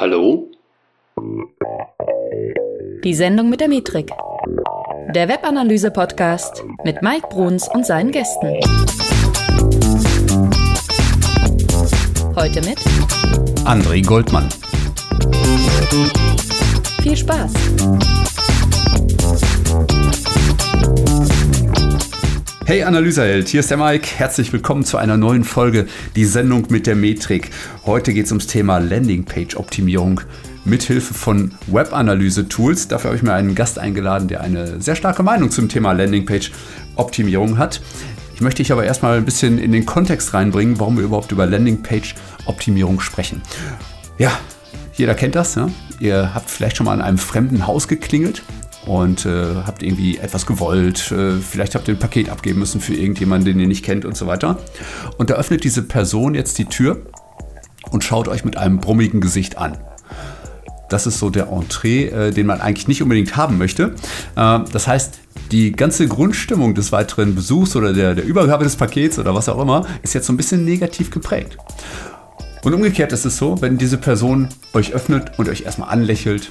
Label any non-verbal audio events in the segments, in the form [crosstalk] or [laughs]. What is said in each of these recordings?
Hallo? Die Sendung mit der Metrik. Der Webanalyse-Podcast mit Mike Bruns und seinen Gästen. Heute mit André Goldmann. Viel Spaß! Hey Analyseheld, hier ist der Mike. Herzlich willkommen zu einer neuen Folge, die Sendung mit der Metrik. Heute geht es ums Thema Landingpage-Optimierung mithilfe von Webanalyse-Tools. Dafür habe ich mir einen Gast eingeladen, der eine sehr starke Meinung zum Thema Landingpage-Optimierung hat. Ich möchte dich aber erstmal ein bisschen in den Kontext reinbringen, warum wir überhaupt über Landingpage-Optimierung sprechen. Ja, jeder kennt das. Ja? Ihr habt vielleicht schon mal an einem fremden Haus geklingelt und äh, habt irgendwie etwas gewollt. Äh, vielleicht habt ihr ein Paket abgeben müssen für irgendjemanden, den ihr nicht kennt und so weiter. Und da öffnet diese Person jetzt die Tür und schaut euch mit einem brummigen Gesicht an. Das ist so der Entree, äh, den man eigentlich nicht unbedingt haben möchte. Äh, das heißt, die ganze Grundstimmung des weiteren Besuchs oder der, der Übergabe des Pakets oder was auch immer ist jetzt so ein bisschen negativ geprägt. Und umgekehrt ist es so, wenn diese Person euch öffnet und euch erstmal anlächelt,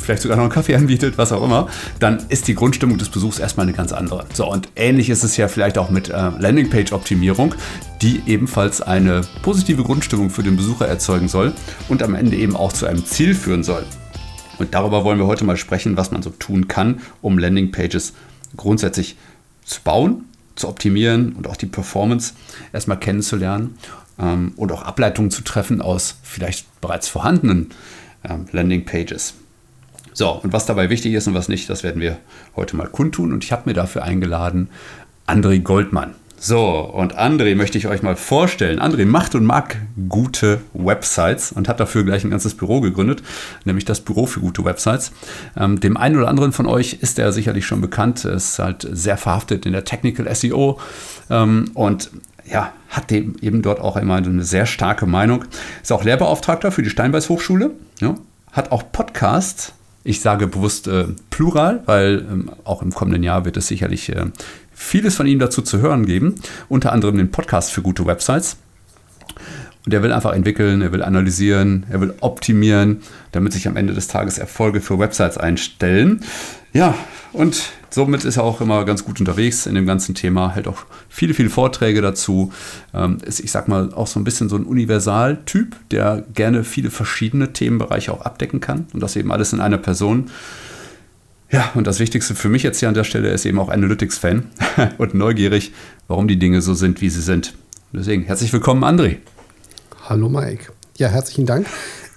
vielleicht sogar noch einen Kaffee anbietet, was auch immer, dann ist die Grundstimmung des Besuchs erstmal eine ganz andere. So, und ähnlich ist es ja vielleicht auch mit äh, Landingpage-Optimierung, die ebenfalls eine positive Grundstimmung für den Besucher erzeugen soll und am Ende eben auch zu einem Ziel führen soll. Und darüber wollen wir heute mal sprechen, was man so tun kann, um Landingpages grundsätzlich zu bauen, zu optimieren und auch die Performance erstmal kennenzulernen ähm, und auch Ableitungen zu treffen aus vielleicht bereits vorhandenen ähm, Landingpages. So, und was dabei wichtig ist und was nicht, das werden wir heute mal kundtun. Und ich habe mir dafür eingeladen André Goldmann. So, und André möchte ich euch mal vorstellen. André macht und mag gute Websites und hat dafür gleich ein ganzes Büro gegründet, nämlich das Büro für gute Websites. Ähm, dem einen oder anderen von euch ist er sicherlich schon bekannt, ist halt sehr verhaftet in der Technical SEO ähm, und ja, hat eben dort auch immer eine sehr starke Meinung. Ist auch Lehrbeauftragter für die Steinbeis Hochschule, ja, hat auch Podcasts ich sage bewusst äh, Plural, weil ähm, auch im kommenden Jahr wird es sicherlich äh, vieles von ihm dazu zu hören geben. Unter anderem den Podcast für gute Websites. Und er will einfach entwickeln, er will analysieren, er will optimieren, damit sich am Ende des Tages Erfolge für Websites einstellen. Ja, und somit ist er auch immer ganz gut unterwegs in dem ganzen Thema, hält auch viele, viele Vorträge dazu. Ähm, ist, ich sag mal, auch so ein bisschen so ein Universaltyp, der gerne viele verschiedene Themenbereiche auch abdecken kann und das eben alles in einer Person. Ja, und das Wichtigste für mich jetzt hier an der Stelle ist eben auch Analytics-Fan [laughs] und neugierig, warum die Dinge so sind, wie sie sind. Deswegen herzlich willkommen, André. Hallo, Mike. Ja, herzlichen Dank.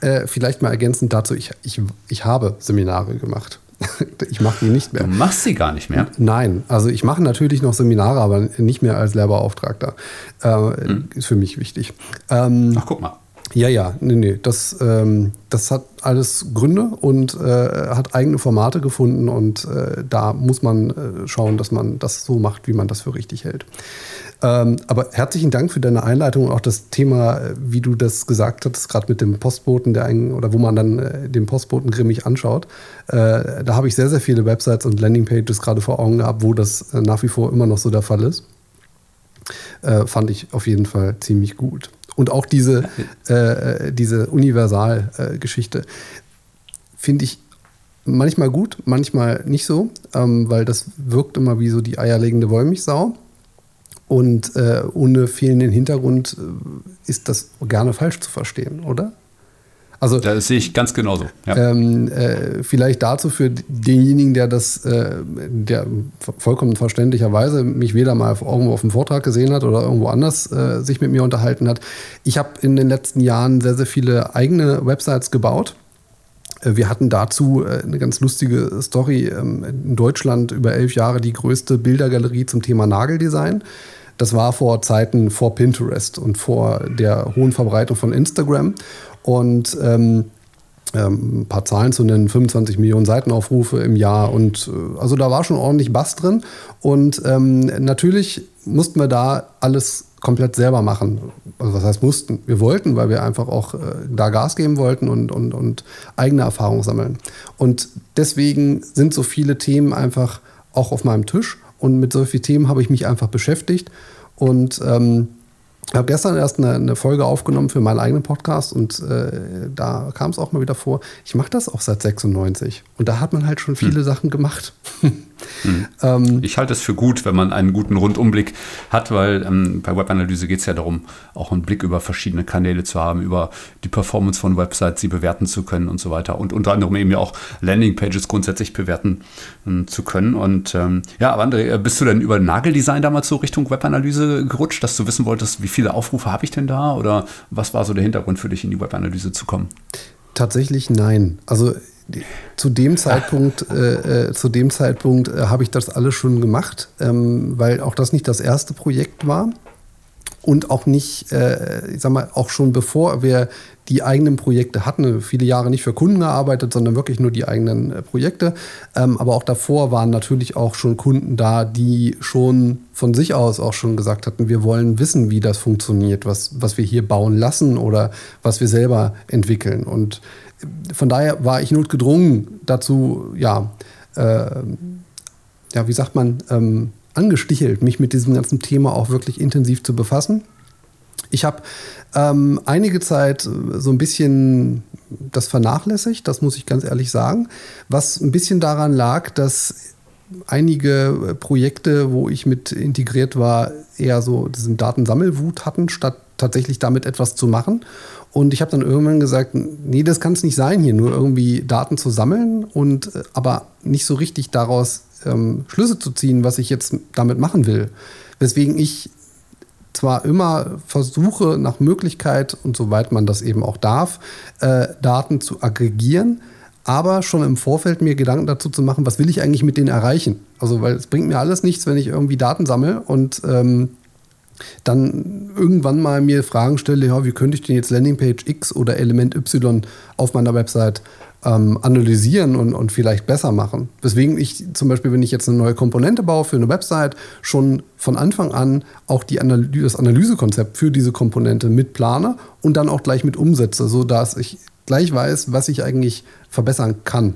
Äh, vielleicht mal ergänzend dazu, ich, ich, ich habe Seminare gemacht. [laughs] ich mache die nicht mehr. Du machst sie gar nicht mehr? Nein, also ich mache natürlich noch Seminare, aber nicht mehr als Lehrbeauftragter. Äh, hm. Ist für mich wichtig. Ähm, Ach, guck mal. Ja, ja, nee, nee. Das, ähm, das hat alles Gründe und äh, hat eigene Formate gefunden und äh, da muss man äh, schauen, dass man das so macht, wie man das für richtig hält. Ähm, aber herzlichen Dank für deine Einleitung und auch das Thema, äh, wie du das gesagt hast, gerade mit dem Postboten, der einen, oder wo man dann äh, den Postboten grimmig anschaut. Äh, da habe ich sehr, sehr viele Websites und Landingpages gerade vor Augen gehabt, wo das äh, nach wie vor immer noch so der Fall ist. Äh, fand ich auf jeden Fall ziemlich gut. Und auch diese, äh, diese Universalgeschichte finde ich manchmal gut, manchmal nicht so, ähm, weil das wirkt immer wie so die eierlegende Wollmilchsau. Und äh, ohne fehlenden Hintergrund äh, ist das gerne falsch zu verstehen, oder? Also, das sehe ich ganz genauso. Ja. Ähm, äh, vielleicht dazu für denjenigen, der das, äh, der vollkommen verständlicherweise mich weder mal irgendwo auf dem Vortrag gesehen hat oder irgendwo anders äh, sich mit mir unterhalten hat. Ich habe in den letzten Jahren sehr, sehr viele eigene Websites gebaut. Äh, wir hatten dazu eine ganz lustige Story. Ähm, in Deutschland über elf Jahre die größte Bildergalerie zum Thema Nageldesign. Das war vor Zeiten vor Pinterest und vor der hohen Verbreitung von Instagram. Und ähm, ähm, ein paar Zahlen zu nennen, 25 Millionen Seitenaufrufe im Jahr und äh, also da war schon ordentlich Bass drin und ähm, natürlich mussten wir da alles komplett selber machen. Also was heißt mussten? Wir wollten, weil wir einfach auch äh, da Gas geben wollten und, und, und eigene Erfahrungen sammeln. Und deswegen sind so viele Themen einfach auch auf meinem Tisch und mit solchen Themen habe ich mich einfach beschäftigt und ähm, Ich habe gestern erst eine, eine, Folge aufgenommen für meinen eigenen Podcast und äh, da kam es auch mal wieder vor. Ich mache das auch seit 96 und da hat man halt schon viele hm. Sachen gemacht. [laughs] hm. ähm, ich halte es für gut, wenn man einen guten Rundumblick hat, weil ähm, bei Webanalyse geht es ja darum, auch einen Blick über verschiedene Kanäle zu haben, über die Performance von Websites, sie bewerten zu können und so weiter und unter anderem eben ja auch Landingpages grundsätzlich bewerten ähm, zu können. Und ähm, ja, aber André, äh, bist du denn über Nageldesign damals so Richtung Webanalyse gerutscht, dass du wissen wolltest, wie viel viele Aufrufe habe ich denn da? Oder was war so der Hintergrund für dich, in die Webanalyse zu kommen? Tatsächlich nein. Also zu dem Zeitpunkt, [laughs] äh, äh, zu dem Zeitpunkt äh, habe ich das alles schon gemacht, ähm, weil auch das nicht das erste Projekt war und auch nicht, äh, ich sag mal, auch schon bevor wir die eigenen Projekte hatten, viele Jahre nicht für Kunden gearbeitet, sondern wirklich nur die eigenen äh, Projekte. Ähm, aber auch davor waren natürlich auch schon Kunden da, die schon von sich aus auch schon gesagt hatten, wir wollen wissen, wie das funktioniert, was, was wir hier bauen lassen oder was wir selber entwickeln. Und von daher war ich notgedrungen dazu, ja, äh, ja, wie sagt man, ähm, angestichelt, mich mit diesem ganzen Thema auch wirklich intensiv zu befassen. Ich habe ähm, einige Zeit so ein bisschen das vernachlässigt, das muss ich ganz ehrlich sagen, was ein bisschen daran lag, dass einige Projekte, wo ich mit integriert war, eher so diesen Datensammelwut hatten, statt tatsächlich damit etwas zu machen. Und ich habe dann irgendwann gesagt, nee, das kann es nicht sein, hier nur irgendwie Daten zu sammeln und äh, aber nicht so richtig daraus ähm, Schlüsse zu ziehen, was ich jetzt damit machen will. Weswegen ich zwar immer versuche, nach Möglichkeit und soweit man das eben auch darf, äh, Daten zu aggregieren, aber schon im Vorfeld mir Gedanken dazu zu machen, was will ich eigentlich mit denen erreichen. Also, weil es bringt mir alles nichts, wenn ich irgendwie Daten sammle und ähm, dann irgendwann mal mir Fragen stelle, ja, wie könnte ich denn jetzt Landingpage X oder Element Y auf meiner Website ähm, analysieren und, und vielleicht besser machen. Weswegen ich zum Beispiel, wenn ich jetzt eine neue Komponente baue für eine Website, schon von Anfang an auch die Analyse, das Analysekonzept für diese Komponente mitplane und dann auch gleich mit umsetze, sodass ich gleich weiß, was ich eigentlich verbessern kann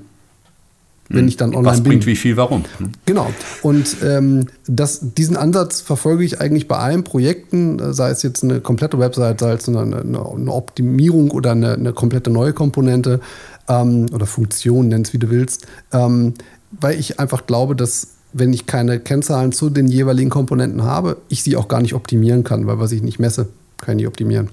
wenn hm. ich dann online Was bin. bringt wie viel, warum? Hm. Genau. Und ähm, das, diesen Ansatz verfolge ich eigentlich bei allen Projekten, sei es jetzt eine komplette Website, sei es eine, eine, eine Optimierung oder eine, eine, komplette neue Komponente ähm, oder Funktion, nenn es wie du willst, ähm, weil ich einfach glaube, dass wenn ich keine Kennzahlen zu den jeweiligen Komponenten habe, ich sie auch gar nicht optimieren kann, weil was ich nicht messe, kann ich nicht optimieren.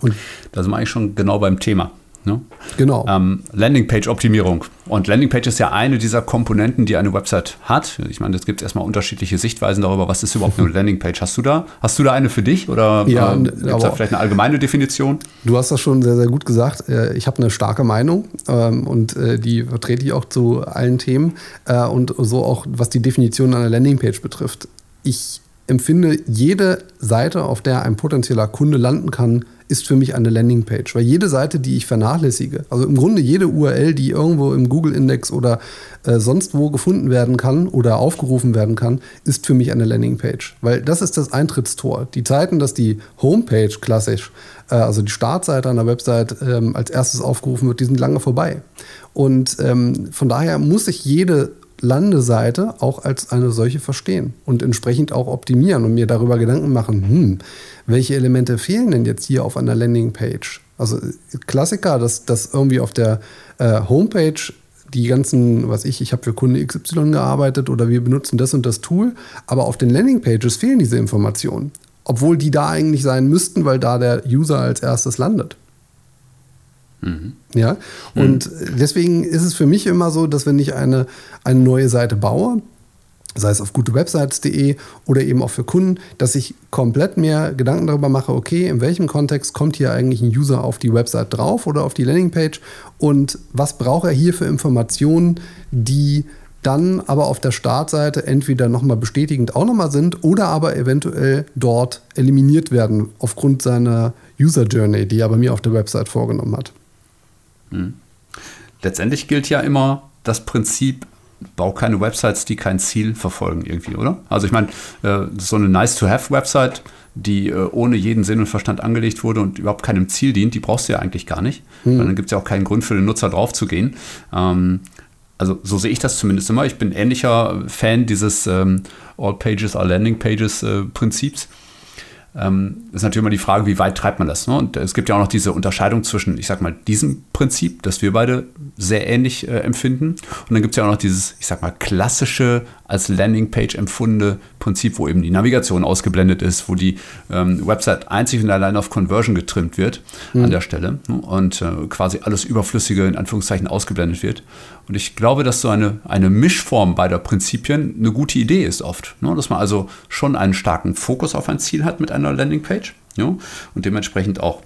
Und da sind wir eigentlich schon genau beim Thema. Ne? Genau. Ähm, Landingpage-Optimierung. Und Landingpage ist ja eine dieser Komponenten, die eine Website hat. Ich meine, es gibt erstmal unterschiedliche Sichtweisen darüber, was ist überhaupt eine [laughs] Landingpage. Hast du da, hast du da eine für dich oder ja, äh, gibt es da vielleicht eine allgemeine Definition? Du hast das schon sehr, sehr gut gesagt. Äh, ich habe eine starke Meinung ähm, und äh, die vertrete ich auch zu allen Themen äh, und so auch, was die Definition einer Landingpage betrifft. Ich empfinde jede Seite, auf der ein potenzieller Kunde landen kann, ist für mich eine Landingpage. Weil jede Seite, die ich vernachlässige, also im Grunde jede URL, die irgendwo im Google-Index oder äh, sonst wo gefunden werden kann oder aufgerufen werden kann, ist für mich eine Landingpage. Weil das ist das Eintrittstor. Die Zeiten, dass die Homepage klassisch, äh, also die Startseite einer Website ähm, als erstes aufgerufen wird, die sind lange vorbei. Und ähm, von daher muss ich jede Landeseite auch als eine solche verstehen und entsprechend auch optimieren und mir darüber Gedanken machen, hm, welche Elemente fehlen denn jetzt hier auf einer Landingpage? Also Klassiker, dass, dass irgendwie auf der äh, Homepage die ganzen, was ich, ich habe für Kunde XY gearbeitet oder wir benutzen das und das Tool, aber auf den Landingpages fehlen diese Informationen. Obwohl die da eigentlich sein müssten, weil da der User als erstes landet. Mhm. Ja, und mhm. deswegen ist es für mich immer so, dass wenn ich eine, eine neue Seite baue, sei es auf gutewebsites.de oder eben auch für Kunden, dass ich komplett mehr Gedanken darüber mache, okay, in welchem Kontext kommt hier eigentlich ein User auf die Website drauf oder auf die Landingpage und was braucht er hier für Informationen, die dann aber auf der Startseite entweder nochmal bestätigend auch nochmal sind oder aber eventuell dort eliminiert werden aufgrund seiner User Journey, die er bei mir auf der Website vorgenommen hat. Hm. Letztendlich gilt ja immer das Prinzip, bau keine Websites, die kein Ziel verfolgen irgendwie, oder? Also ich meine, äh, so eine Nice-to-Have-Website, die äh, ohne jeden Sinn und Verstand angelegt wurde und überhaupt keinem Ziel dient, die brauchst du ja eigentlich gar nicht. Mhm. Dann gibt es ja auch keinen Grund für den Nutzer drauf zu gehen. Ähm, also so sehe ich das zumindest immer. Ich bin ähnlicher Fan dieses ähm, All Pages are Landing Pages äh, Prinzips. Ähm, ist natürlich immer die Frage, wie weit treibt man das. Ne? Und es gibt ja auch noch diese Unterscheidung zwischen, ich sag mal, diesem Prinzip, das wir beide sehr ähnlich äh, empfinden. Und dann gibt es ja auch noch dieses, ich sag mal, klassische, als Landingpage empfundene Prinzip, wo eben die Navigation ausgeblendet ist, wo die ähm, Website einzig und allein auf Conversion getrimmt wird mhm. an der Stelle ne? und äh, quasi alles Überflüssige in Anführungszeichen ausgeblendet wird. Und ich glaube, dass so eine, eine Mischform beider Prinzipien eine gute Idee ist oft. Ne? Dass man also schon einen starken Fokus auf ein Ziel hat mit einer Landingpage ja? und dementsprechend auch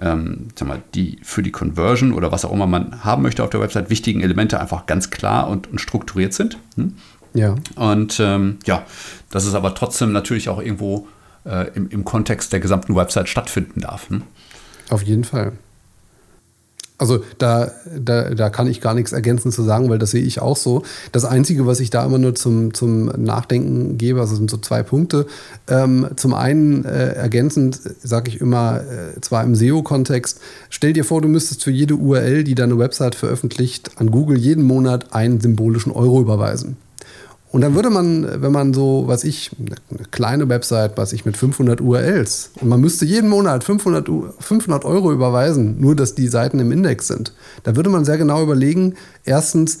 ähm, sag mal, die für die Conversion oder was auch immer man haben möchte auf der Website wichtigen Elemente einfach ganz klar und, und strukturiert sind. Hm? Ja. Und ähm, ja, dass es aber trotzdem natürlich auch irgendwo äh, im, im Kontext der gesamten Website stattfinden darf. Hm? Auf jeden Fall. Also da, da, da kann ich gar nichts ergänzen zu sagen, weil das sehe ich auch so. Das Einzige, was ich da immer nur zum, zum Nachdenken gebe, also sind so zwei Punkte. Ähm, zum einen äh, ergänzend sage ich immer, äh, zwar im SEO-Kontext, stell dir vor, du müsstest für jede URL, die deine Website veröffentlicht, an Google jeden Monat einen symbolischen Euro überweisen. Und dann würde man, wenn man so, was ich, eine kleine Website, was ich mit 500 URLs, und man müsste jeden Monat 500, 500 Euro überweisen, nur dass die Seiten im Index sind, da würde man sehr genau überlegen, erstens,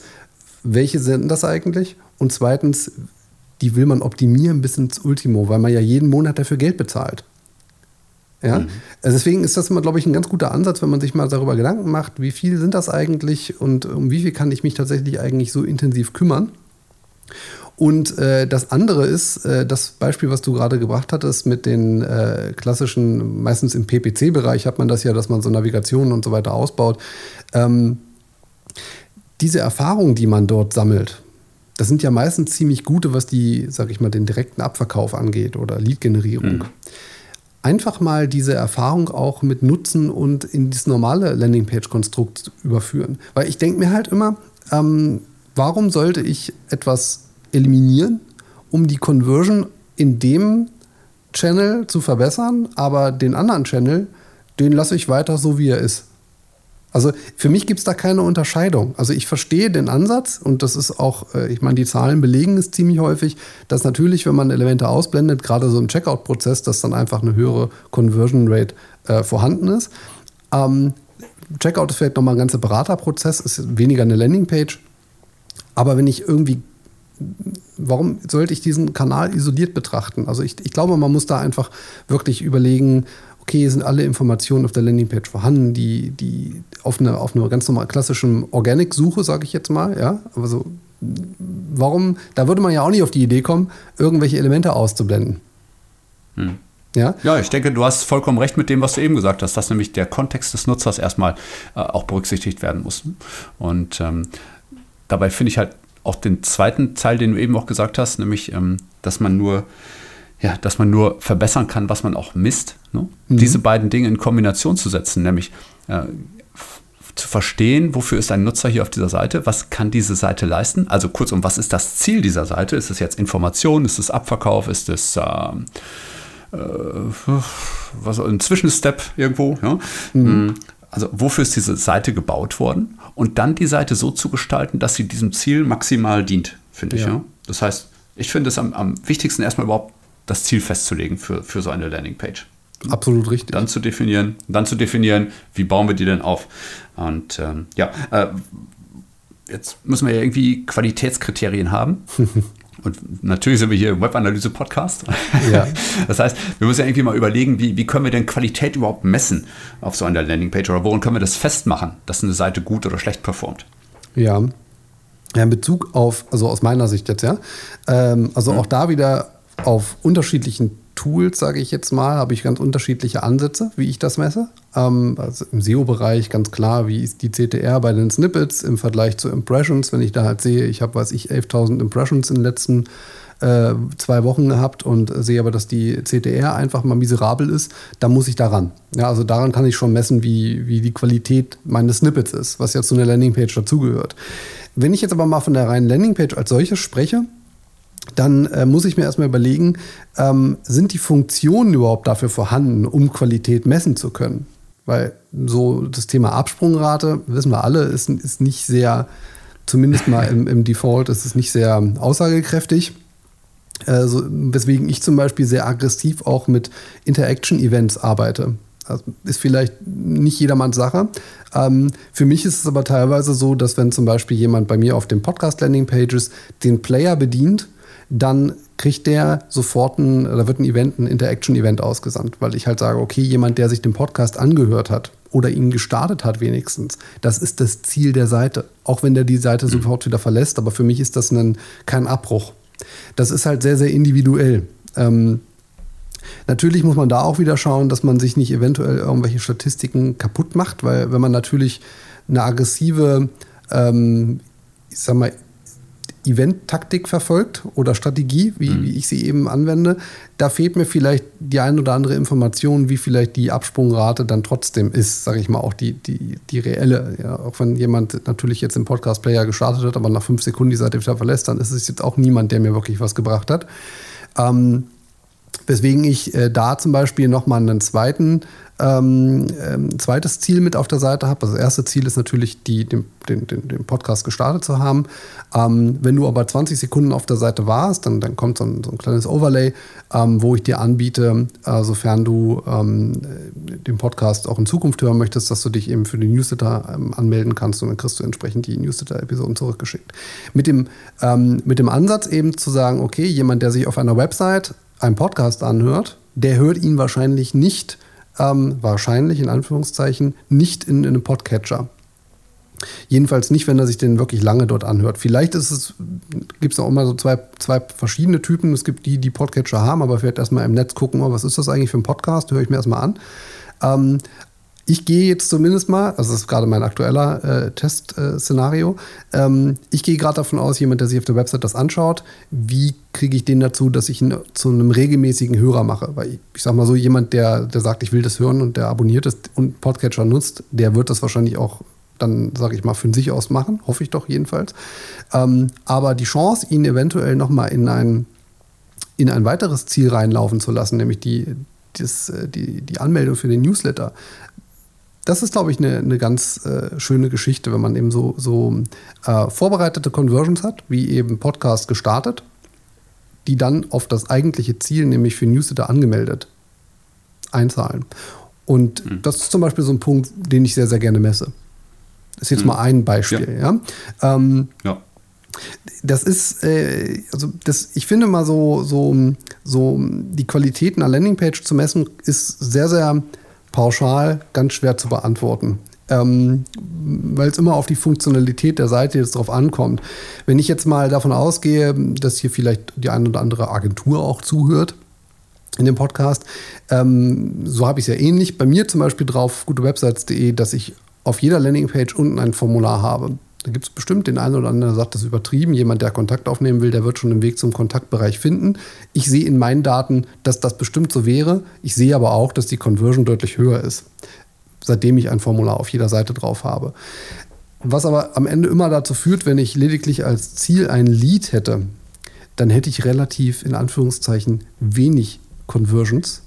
welche sind das eigentlich? Und zweitens, die will man optimieren bis ins Ultimo, weil man ja jeden Monat dafür Geld bezahlt. Ja? Mhm. Also deswegen ist das immer, glaube ich, ein ganz guter Ansatz, wenn man sich mal darüber Gedanken macht, wie viel sind das eigentlich und um wie viel kann ich mich tatsächlich eigentlich so intensiv kümmern. Und äh, das andere ist, äh, das Beispiel, was du gerade gebracht hattest, mit den äh, klassischen, meistens im PPC-Bereich hat man das ja, dass man so Navigationen und so weiter ausbaut. Ähm, diese Erfahrungen, die man dort sammelt, das sind ja meistens ziemlich gute, was die, sag ich mal, den direkten Abverkauf angeht oder Lead-Generierung. Mhm. Einfach mal diese Erfahrung auch mit nutzen und in dieses normale Landingpage-Konstrukt überführen. Weil ich denke mir halt immer, ähm, warum sollte ich etwas eliminieren, um die Conversion in dem Channel zu verbessern, aber den anderen Channel, den lasse ich weiter so, wie er ist. Also für mich gibt es da keine Unterscheidung. Also ich verstehe den Ansatz und das ist auch, äh, ich meine, die Zahlen belegen es ziemlich häufig, dass natürlich, wenn man Elemente ausblendet, gerade so im Checkout-Prozess, dass dann einfach eine höhere Conversion Rate äh, vorhanden ist. Ähm, Checkout ist vielleicht nochmal ein ganz separater Prozess, ist weniger eine Landingpage. Aber wenn ich irgendwie warum sollte ich diesen Kanal isoliert betrachten? Also ich, ich glaube, man muss da einfach wirklich überlegen, okay, sind alle Informationen auf der Landingpage vorhanden, die, die auf einer auf eine ganz normal klassischen Organic-Suche, sage ich jetzt mal, ja, also warum, da würde man ja auch nicht auf die Idee kommen, irgendwelche Elemente auszublenden. Hm. Ja? ja, ich denke, du hast vollkommen recht mit dem, was du eben gesagt hast, dass nämlich der Kontext des Nutzers erstmal äh, auch berücksichtigt werden muss. Und ähm, dabei finde ich halt auch den zweiten Teil, den du eben auch gesagt hast, nämlich, ähm, dass man nur ja, dass man nur verbessern kann, was man auch misst. Ne? Mhm. Diese beiden Dinge in Kombination zu setzen, nämlich äh, zu verstehen, wofür ist ein Nutzer hier auf dieser Seite, was kann diese Seite leisten. Also kurzum, was ist das Ziel dieser Seite? Ist es jetzt Information, ist es Abverkauf, ist es ähm, äh, was, ein Zwischenstep irgendwo? Ja? Mhm. Also wofür ist diese Seite gebaut worden? Und dann die Seite so zu gestalten, dass sie diesem Ziel maximal dient, finde ich. Ja. ja. Das heißt, ich finde es am, am wichtigsten erstmal überhaupt das Ziel festzulegen für, für so eine Landingpage. Absolut richtig. Dann zu definieren, dann zu definieren, wie bauen wir die denn auf? Und ähm, ja, äh, jetzt müssen wir ja irgendwie Qualitätskriterien haben. [laughs] Und natürlich sind wir hier im Webanalyse-Podcast. Ja. [laughs] Das heißt, wir müssen ja irgendwie mal überlegen, wie, wie können wir denn Qualität überhaupt messen auf so einer Landingpage oder woran können wir das festmachen, dass eine Seite gut oder schlecht performt? Ja. ja in Bezug auf, also aus meiner Sicht jetzt, ja. Ähm, also mhm. auch da wieder auf unterschiedlichen Tools, sage ich jetzt mal, habe ich ganz unterschiedliche Ansätze, wie ich das messe. Ähm, also Im SEO-Bereich ganz klar, wie ist die CTR bei den Snippets im Vergleich zu Impressions. Wenn ich da halt sehe, ich habe, weiß ich, 11.000 Impressions in den letzten äh, zwei Wochen gehabt und sehe aber, dass die CTR einfach mal miserabel ist, dann muss ich daran. Ja, also daran kann ich schon messen, wie, wie die Qualität meines Snippets ist, was ja zu einer Landingpage dazugehört. Wenn ich jetzt aber mal von der reinen Landingpage als solches spreche, dann äh, muss ich mir erstmal überlegen, ähm, sind die Funktionen überhaupt dafür vorhanden, um Qualität messen zu können? Weil so das Thema Absprungrate, wissen wir alle, ist, ist nicht sehr, zumindest mal im, im Default, ist es nicht sehr aussagekräftig. äh, weswegen ich zum Beispiel sehr aggressiv auch mit Interaction-Events arbeite. Das ist vielleicht nicht jedermanns Sache. Ähm, für mich ist es aber teilweise so, dass wenn zum Beispiel jemand bei mir auf den Podcast-Landing-Pages den Player bedient, dann kriegt der sofort ein, da wird ein Event, ein Interaction-Event ausgesandt, weil ich halt sage, okay, jemand, der sich den Podcast angehört hat oder ihn gestartet hat wenigstens, das ist das Ziel der Seite. Auch wenn der die Seite sofort wieder verlässt, aber für mich ist das ein, kein Abbruch. Das ist halt sehr, sehr individuell. Ähm, Natürlich muss man da auch wieder schauen, dass man sich nicht eventuell irgendwelche Statistiken kaputt macht, weil wenn man natürlich eine aggressive, ähm, ich sag mal, Event-Taktik verfolgt oder Strategie, wie, mhm. wie, ich sie eben anwende, da fehlt mir vielleicht die ein oder andere Information, wie vielleicht die Absprungrate dann trotzdem ist, sage ich mal, auch die, die, die reelle. Ja, auch wenn jemand natürlich jetzt im Podcast-Player gestartet hat, aber nach fünf Sekunden die Seite wieder verlässt, dann ist es jetzt auch niemand, der mir wirklich was gebracht hat. Ähm, Weswegen ich äh, da zum Beispiel nochmal einen zweiten, ähm, ähm, zweites Ziel mit auf der Seite habe. Also das erste Ziel ist natürlich, die, den, den, den Podcast gestartet zu haben. Ähm, wenn du aber 20 Sekunden auf der Seite warst, dann, dann kommt so ein, so ein kleines Overlay, ähm, wo ich dir anbiete, äh, sofern du ähm, den Podcast auch in Zukunft hören möchtest, dass du dich eben für den Newsletter anmelden kannst und dann kriegst du entsprechend die Newsletter-Episoden zurückgeschickt. Mit dem, mit dem Ansatz eben zu sagen, okay, jemand, der sich auf einer Website einen Podcast anhört, der hört ihn wahrscheinlich nicht, ähm, wahrscheinlich in Anführungszeichen, nicht in, in einem Podcatcher. Jedenfalls nicht, wenn er sich den wirklich lange dort anhört. Vielleicht ist es, gibt es auch immer so zwei, zwei verschiedene Typen. Es gibt die, die Podcatcher haben, aber vielleicht erstmal im Netz gucken, oh, was ist das eigentlich für ein Podcast, höre ich mir erstmal an. Ähm, ich gehe jetzt zumindest mal, also das ist gerade mein aktueller äh, Testszenario, äh, ähm, ich gehe gerade davon aus, jemand, der sich auf der Website das anschaut, wie kriege ich den dazu, dass ich ihn zu einem regelmäßigen Hörer mache? Weil ich, ich sag mal so, jemand, der, der sagt, ich will das hören und der abonniert es und Podcatcher nutzt, der wird das wahrscheinlich auch dann, sage ich mal, von sich aus machen, hoffe ich doch jedenfalls. Ähm, aber die Chance, ihn eventuell nochmal in ein, in ein weiteres Ziel reinlaufen zu lassen, nämlich die, das, äh, die, die Anmeldung für den Newsletter, das ist, glaube ich, eine, eine ganz äh, schöne Geschichte, wenn man eben so, so äh, vorbereitete Conversions hat, wie eben Podcast gestartet, die dann auf das eigentliche Ziel, nämlich für Newsletter angemeldet, einzahlen. Und mhm. das ist zum Beispiel so ein Punkt, den ich sehr, sehr gerne messe. Das ist jetzt mhm. mal ein Beispiel. Ja. ja? Ähm, ja. Das ist, äh, also das, ich finde mal so, so, so die Qualität einer Landingpage zu messen, ist sehr, sehr pauschal ganz schwer zu beantworten. Ähm, weil es immer auf die Funktionalität der Seite jetzt drauf ankommt. Wenn ich jetzt mal davon ausgehe, dass hier vielleicht die eine oder andere Agentur auch zuhört, in dem Podcast. Ähm, so habe ich es ja ähnlich bei mir zum Beispiel drauf, gutewebsites.de, dass ich auf jeder Landingpage unten ein Formular habe. Da gibt es bestimmt den einen oder anderen, der sagt, das ist übertrieben. Jemand, der Kontakt aufnehmen will, der wird schon den Weg zum Kontaktbereich finden. Ich sehe in meinen Daten, dass das bestimmt so wäre. Ich sehe aber auch, dass die Conversion deutlich höher ist, seitdem ich ein Formular auf jeder Seite drauf habe. Was aber am Ende immer dazu führt, wenn ich lediglich als Ziel ein Lead hätte, dann hätte ich relativ in Anführungszeichen wenig Conversions,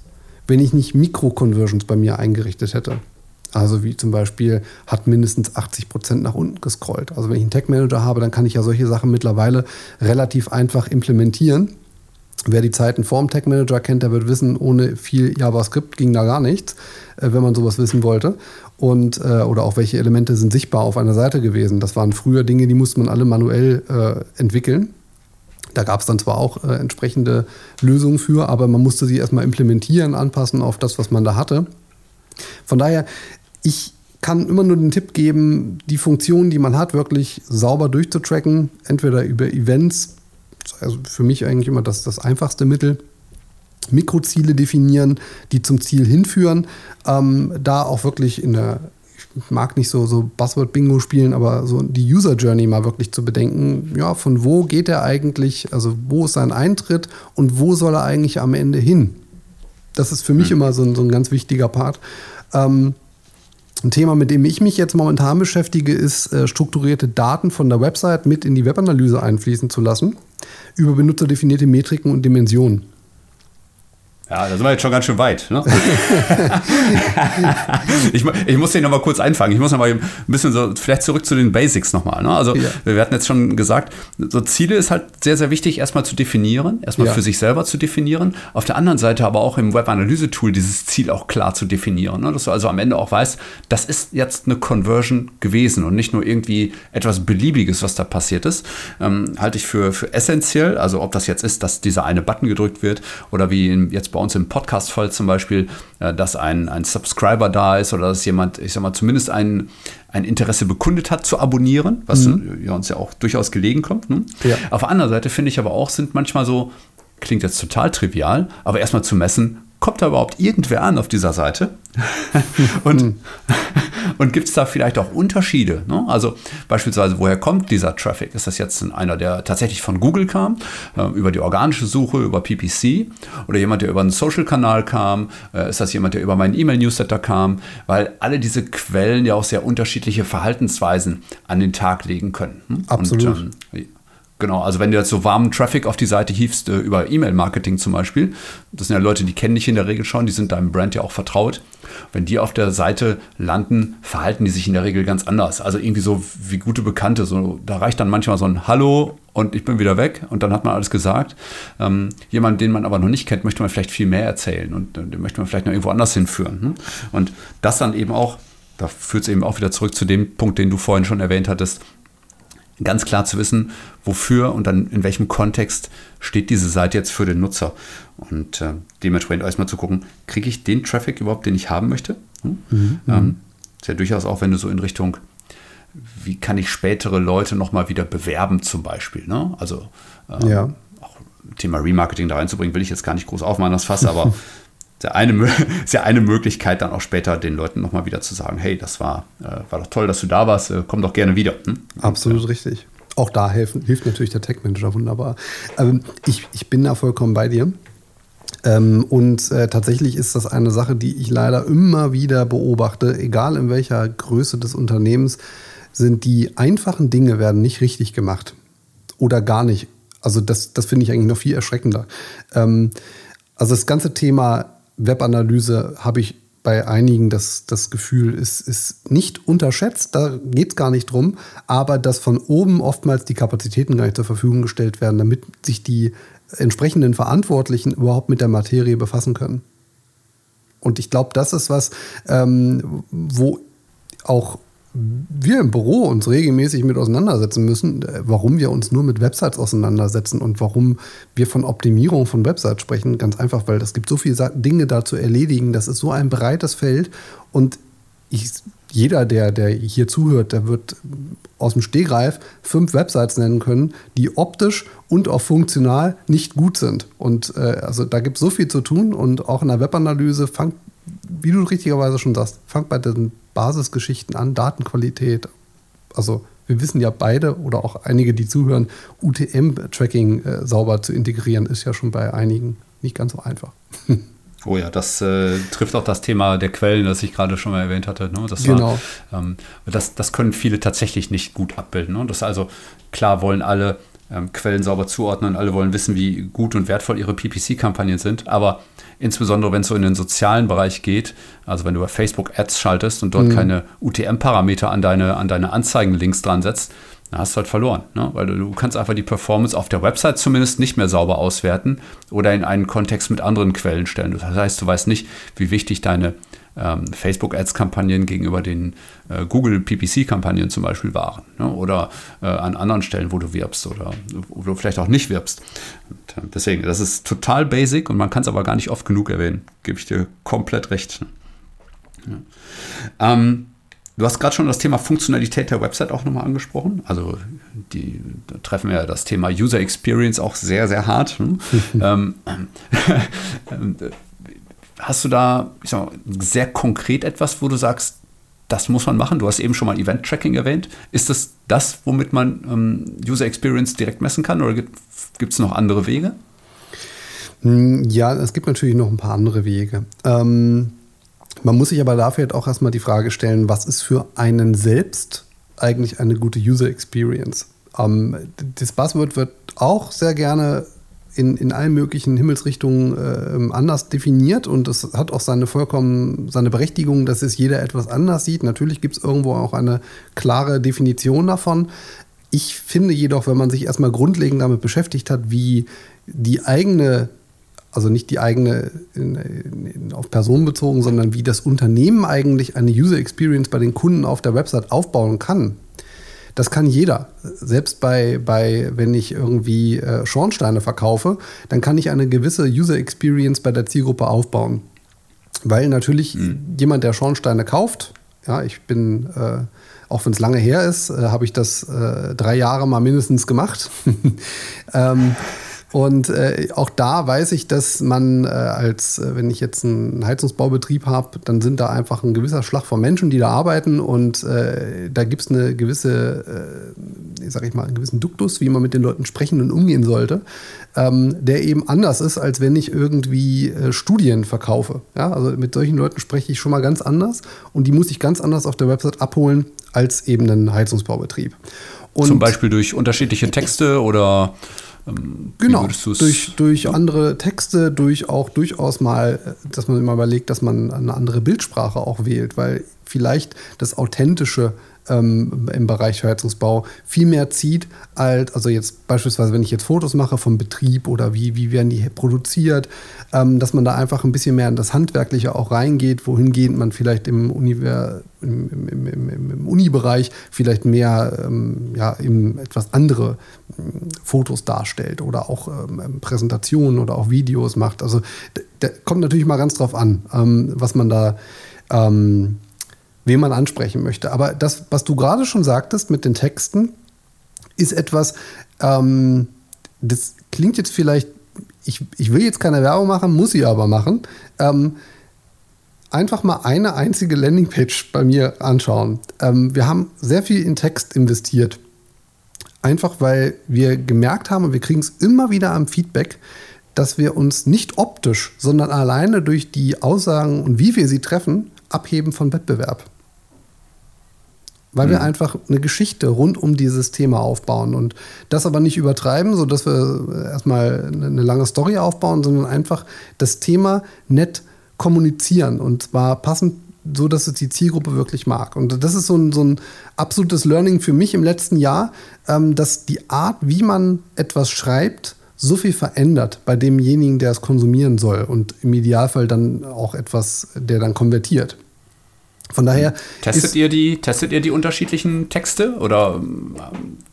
wenn ich nicht Mikro-Conversions bei mir eingerichtet hätte. Also wie zum Beispiel hat mindestens 80 Prozent nach unten gescrollt. Also wenn ich einen Tag Manager habe, dann kann ich ja solche Sachen mittlerweile relativ einfach implementieren. Wer die Zeiten vorm Tag Manager kennt, der wird wissen, ohne viel JavaScript ging da gar nichts, äh, wenn man sowas wissen wollte. Und, äh, oder auch welche Elemente sind sichtbar auf einer Seite gewesen. Das waren früher Dinge, die musste man alle manuell äh, entwickeln. Da gab es dann zwar auch äh, entsprechende Lösungen für, aber man musste sie erstmal implementieren, anpassen auf das, was man da hatte. Von daher ich kann immer nur den Tipp geben, die Funktionen, die man hat, wirklich sauber durchzutracken, entweder über Events, also für mich eigentlich immer das, das einfachste Mittel, Mikroziele definieren, die zum Ziel hinführen, ähm, da auch wirklich in der ich mag nicht so, so Buzzword-Bingo spielen, aber so die User Journey mal wirklich zu bedenken. Ja, von wo geht er eigentlich, also wo ist sein Eintritt und wo soll er eigentlich am Ende hin? Das ist für mich mhm. immer so ein, so ein ganz wichtiger Part. Ähm, ein Thema, mit dem ich mich jetzt momentan beschäftige, ist äh, strukturierte Daten von der Website mit in die Webanalyse einfließen zu lassen über benutzerdefinierte Metriken und Dimensionen. Ja, da sind wir jetzt schon ganz schön weit. Ne? [laughs] ich, ich, muss den nochmal kurz einfangen. Ich muss nochmal ein bisschen so, vielleicht zurück zu den Basics nochmal. Ne? Also, ja. wir hatten jetzt schon gesagt, so Ziele ist halt sehr, sehr wichtig, erstmal zu definieren, erstmal ja. für sich selber zu definieren. Auf der anderen Seite aber auch im Web-Analyse-Tool dieses Ziel auch klar zu definieren. Ne? Dass du also am Ende auch weißt, das ist jetzt eine Conversion gewesen und nicht nur irgendwie etwas Beliebiges, was da passiert ist. Ähm, halte ich für, für essentiell. Also, ob das jetzt ist, dass dieser eine Button gedrückt wird oder wie jetzt bei uns im Podcast-Fall zum Beispiel, äh, dass ein, ein Subscriber da ist oder dass jemand, ich sag mal, zumindest ein, ein Interesse bekundet hat zu abonnieren, was mhm. ja, uns ja auch durchaus gelegen kommt. Ne? Ja. Auf der anderen Seite finde ich aber auch, sind manchmal so, klingt jetzt total trivial, aber erstmal zu messen, kommt da überhaupt irgendwer an auf dieser Seite? [laughs] und hm. [laughs] und gibt es da vielleicht auch Unterschiede? Ne? Also beispielsweise, woher kommt dieser Traffic? Ist das jetzt einer, der tatsächlich von Google kam, äh, über die organische Suche, über PPC? Oder jemand, der über einen Social-Kanal kam? Äh, ist das jemand, der über meinen E-Mail-Newsletter kam? Weil alle diese Quellen ja auch sehr unterschiedliche Verhaltensweisen an den Tag legen können. Hm? Absolut. Und, ähm, Genau, also wenn du jetzt so warmen Traffic auf die Seite hiefst, äh, über E-Mail-Marketing zum Beispiel, das sind ja Leute, die kennen dich in der Regel schon, die sind deinem Brand ja auch vertraut. Wenn die auf der Seite landen, verhalten die sich in der Regel ganz anders. Also irgendwie so wie gute Bekannte. So, da reicht dann manchmal so ein Hallo und ich bin wieder weg und dann hat man alles gesagt. Ähm, jemand, den man aber noch nicht kennt, möchte man vielleicht viel mehr erzählen und äh, den möchte man vielleicht noch irgendwo anders hinführen. Hm? Und das dann eben auch, da führt es eben auch wieder zurück zu dem Punkt, den du vorhin schon erwähnt hattest, ganz klar zu wissen, wofür und dann in welchem Kontext steht diese Seite jetzt für den Nutzer. Und äh, dementsprechend erstmal zu gucken, kriege ich den Traffic überhaupt, den ich haben möchte? Hm? Mhm. Ähm, ist ja durchaus auch, wenn du so in Richtung, wie kann ich spätere Leute nochmal wieder bewerben zum Beispiel. Ne? Also ähm, ja. auch Thema Remarketing da reinzubringen, will ich jetzt gar nicht groß aufmachen, das Fass, aber [laughs] ist ja, eine, [laughs] ist ja eine Möglichkeit, dann auch später den Leuten nochmal wieder zu sagen, hey, das war, äh, war doch toll, dass du da warst, äh, komm doch gerne wieder. Hm? Absolut ja. richtig. Auch da helfen, hilft natürlich der Tech-Manager wunderbar. Ähm, ich, ich bin da vollkommen bei dir. Ähm, und äh, tatsächlich ist das eine Sache, die ich leider immer wieder beobachte, egal in welcher Größe des Unternehmens, sind die einfachen Dinge werden nicht richtig gemacht. Oder gar nicht. Also das, das finde ich eigentlich noch viel erschreckender. Ähm, also das ganze Thema Webanalyse habe ich bei einigen das, das Gefühl, ist, ist nicht unterschätzt, da geht es gar nicht drum, aber dass von oben oftmals die Kapazitäten gar nicht zur Verfügung gestellt werden, damit sich die entsprechenden Verantwortlichen überhaupt mit der Materie befassen können. Und ich glaube, das ist was, ähm, wo auch wir im Büro uns regelmäßig mit auseinandersetzen müssen, äh, warum wir uns nur mit Websites auseinandersetzen und warum wir von Optimierung von Websites sprechen. Ganz einfach, weil es gibt so viele Dinge da zu erledigen. Das ist so ein breites Feld und ich, jeder, der, der hier zuhört, der wird aus dem Stegreif fünf Websites nennen können, die optisch und auch funktional nicht gut sind. Und äh, also da gibt es so viel zu tun und auch in der Webanalyse fangt, wie du richtigerweise schon sagst, fangt bei den Basisgeschichten an, Datenqualität. Also wir wissen ja beide oder auch einige, die zuhören, UTM-Tracking äh, sauber zu integrieren, ist ja schon bei einigen nicht ganz so einfach. [laughs] Oh ja, das äh, trifft auch das Thema der Quellen, das ich gerade schon mal erwähnt hatte. Ne? Das genau. War, ähm, das, das können viele tatsächlich nicht gut abbilden. Ne? Das also, klar wollen alle ähm, Quellen sauber zuordnen, alle wollen wissen, wie gut und wertvoll ihre PPC-Kampagnen sind, aber insbesondere wenn es so in den sozialen Bereich geht, also wenn du bei Facebook Ads schaltest und dort mhm. keine UTM-Parameter an deine, an deine Anzeigenlinks dran setzt, dann hast du halt verloren, ne? weil du, du, kannst einfach die Performance auf der Website zumindest nicht mehr sauber auswerten oder in einen Kontext mit anderen Quellen stellen. Das heißt, du weißt nicht, wie wichtig deine ähm, Facebook-Ads-Kampagnen gegenüber den äh, Google-PPC-Kampagnen zum Beispiel waren. Ne? Oder äh, an anderen Stellen, wo du wirbst oder wo du vielleicht auch nicht wirbst. Und, äh, deswegen, das ist total basic und man kann es aber gar nicht oft genug erwähnen. Gebe ich dir komplett recht. Ja. Ähm, Du hast gerade schon das Thema Funktionalität der Website auch nochmal angesprochen. Also die, da treffen wir ja das Thema User Experience auch sehr, sehr hart. Hm? [laughs] ähm, [laughs] hast du da mal, sehr konkret etwas, wo du sagst, das muss man machen? Du hast eben schon mal Event-Tracking erwähnt. Ist das das, womit man ähm, User Experience direkt messen kann oder gibt es noch andere Wege? Hm, ja, es gibt natürlich noch ein paar andere Wege. Ähm, man muss sich aber dafür halt auch erstmal die Frage stellen, was ist für einen selbst eigentlich eine gute User Experience? Ähm, das Buzzword wird auch sehr gerne in, in allen möglichen Himmelsrichtungen äh, anders definiert und es hat auch seine vollkommen seine Berechtigung, dass es jeder etwas anders sieht. Natürlich gibt es irgendwo auch eine klare Definition davon. Ich finde jedoch, wenn man sich erstmal grundlegend damit beschäftigt hat, wie die eigene also nicht die eigene in, in, auf Personen bezogen, sondern wie das Unternehmen eigentlich eine User Experience bei den Kunden auf der Website aufbauen kann. Das kann jeder. Selbst bei, bei wenn ich irgendwie äh, Schornsteine verkaufe, dann kann ich eine gewisse User Experience bei der Zielgruppe aufbauen. Weil natürlich mhm. jemand, der Schornsteine kauft, ja, ich bin, äh, auch wenn es lange her ist, äh, habe ich das äh, drei Jahre mal mindestens gemacht. [laughs] ähm, und äh, auch da weiß ich, dass man äh, als, äh, wenn ich jetzt einen Heizungsbaubetrieb habe, dann sind da einfach ein gewisser Schlag von Menschen, die da arbeiten und äh, da gibt es eine gewisse, äh, sag ich mal, einen gewissen Duktus, wie man mit den Leuten sprechen und umgehen sollte, ähm, der eben anders ist, als wenn ich irgendwie äh, Studien verkaufe. Ja, also mit solchen Leuten spreche ich schon mal ganz anders und die muss ich ganz anders auf der Website abholen als eben einen Heizungsbaubetrieb. Und Zum Beispiel durch unterschiedliche Texte oder ähm, genau, durch, durch andere Texte, durch auch durchaus mal, dass man immer überlegt, dass man eine andere Bildsprache auch wählt, weil vielleicht das Authentische ähm, im Bereich Heizungsbau viel mehr zieht, als, also jetzt beispielsweise, wenn ich jetzt Fotos mache vom Betrieb oder wie, wie werden die produziert, ähm, dass man da einfach ein bisschen mehr in das Handwerkliche auch reingeht, wohingehend man vielleicht im, Univer im, im, im, im Uni-Bereich vielleicht mehr ähm, ja, eben etwas andere ähm, Fotos darstellt oder auch ähm, Präsentationen oder auch Videos macht. Also da kommt natürlich mal ganz drauf an, ähm, was man da ähm, wen man ansprechen möchte. Aber das, was du gerade schon sagtest mit den Texten, ist etwas, ähm, das klingt jetzt vielleicht, ich, ich will jetzt keine Werbung machen, muss sie aber machen. Ähm, einfach mal eine einzige Landingpage bei mir anschauen. Ähm, wir haben sehr viel in Text investiert. Einfach weil wir gemerkt haben, und wir kriegen es immer wieder am Feedback, dass wir uns nicht optisch, sondern alleine durch die Aussagen und wie wir sie treffen, abheben von Wettbewerb weil mhm. wir einfach eine Geschichte rund um dieses Thema aufbauen und das aber nicht übertreiben, sodass wir erstmal eine lange Story aufbauen, sondern einfach das Thema nett kommunizieren und zwar passend so, dass es die Zielgruppe wirklich mag. Und das ist so ein, so ein absolutes Learning für mich im letzten Jahr, ähm, dass die Art, wie man etwas schreibt, so viel verändert bei demjenigen, der es konsumieren soll und im Idealfall dann auch etwas, der dann konvertiert. Von daher. Testet ihr die, testet ihr die unterschiedlichen Texte oder ähm,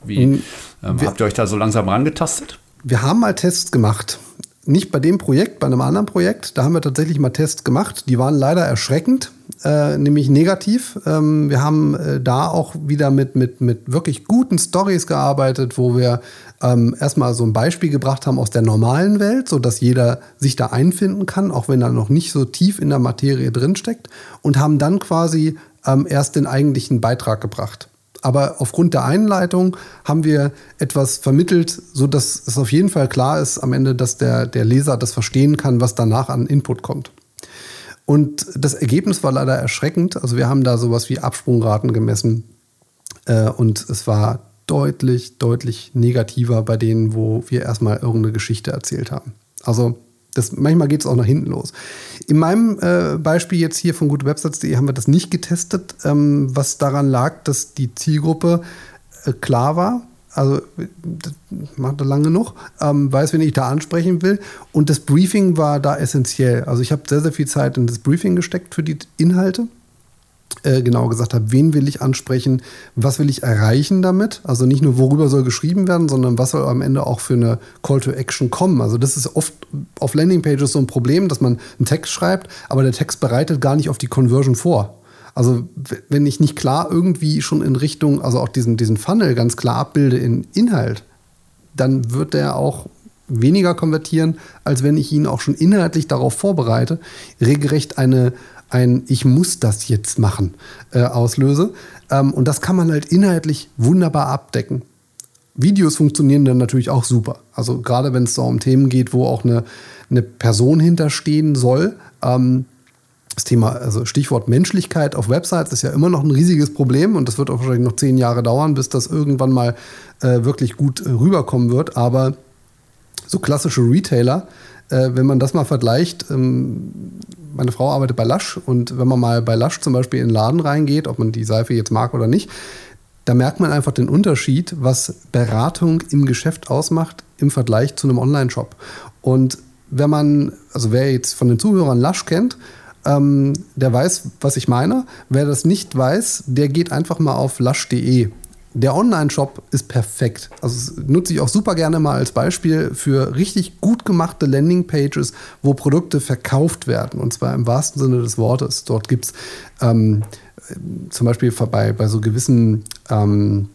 wie ähm, wir, habt ihr euch da so langsam rangetastet? Wir haben mal Tests gemacht. Nicht bei dem Projekt, bei einem anderen Projekt. Da haben wir tatsächlich mal Tests gemacht. Die waren leider erschreckend, äh, nämlich negativ. Ähm, wir haben äh, da auch wieder mit, mit, mit wirklich guten Stories gearbeitet, wo wir ähm, erstmal so ein Beispiel gebracht haben aus der normalen Welt, sodass jeder sich da einfinden kann, auch wenn er noch nicht so tief in der Materie drinsteckt, und haben dann quasi ähm, erst den eigentlichen Beitrag gebracht. Aber aufgrund der Einleitung haben wir etwas vermittelt, sodass es auf jeden Fall klar ist am Ende, dass der, der Leser das verstehen kann, was danach an Input kommt. Und das Ergebnis war leider erschreckend. Also wir haben da sowas wie Absprungraten gemessen. Äh, und es war deutlich, deutlich negativer bei denen, wo wir erstmal irgendeine Geschichte erzählt haben. Also das, manchmal geht es auch nach hinten los. In meinem äh, Beispiel jetzt hier von gutewebsites.de haben wir das nicht getestet, ähm, was daran lag, dass die Zielgruppe äh, klar war. Also, das macht er lange genug, ähm, weiß, wen ich da ansprechen will. Und das Briefing war da essentiell. Also, ich habe sehr, sehr viel Zeit in das Briefing gesteckt für die Inhalte. Äh, genau gesagt habe, wen will ich ansprechen, was will ich erreichen damit. Also nicht nur, worüber soll geschrieben werden, sondern was soll am Ende auch für eine Call to Action kommen. Also das ist oft auf Landingpages so ein Problem, dass man einen Text schreibt, aber der Text bereitet gar nicht auf die Conversion vor. Also wenn ich nicht klar irgendwie schon in Richtung, also auch diesen, diesen Funnel ganz klar abbilde in Inhalt, dann wird der auch weniger konvertieren, als wenn ich ihn auch schon inhaltlich darauf vorbereite, regelrecht eine, ein Ich muss das jetzt machen äh, auslöse. Ähm, und das kann man halt inhaltlich wunderbar abdecken. Videos funktionieren dann natürlich auch super. Also gerade wenn es so um Themen geht, wo auch eine, eine Person hinterstehen soll. Ähm, das Thema, also Stichwort Menschlichkeit auf Websites ist ja immer noch ein riesiges Problem und das wird auch wahrscheinlich noch zehn Jahre dauern, bis das irgendwann mal äh, wirklich gut äh, rüberkommen wird. Aber so klassische Retailer, äh, wenn man das mal vergleicht, ähm, meine Frau arbeitet bei Lush und wenn man mal bei Lush zum Beispiel in den Laden reingeht, ob man die Seife jetzt mag oder nicht, da merkt man einfach den Unterschied, was Beratung im Geschäft ausmacht im Vergleich zu einem Online-Shop. Und wenn man, also wer jetzt von den Zuhörern Lush kennt, ähm, der weiß, was ich meine. Wer das nicht weiß, der geht einfach mal auf lush.de. Der Online-Shop ist perfekt. Also das nutze ich auch super gerne mal als Beispiel für richtig gut gemachte Landing-Pages, wo Produkte verkauft werden. Und zwar im wahrsten Sinne des Wortes. Dort gibt es ähm, zum Beispiel bei, bei so gewissen, ähm,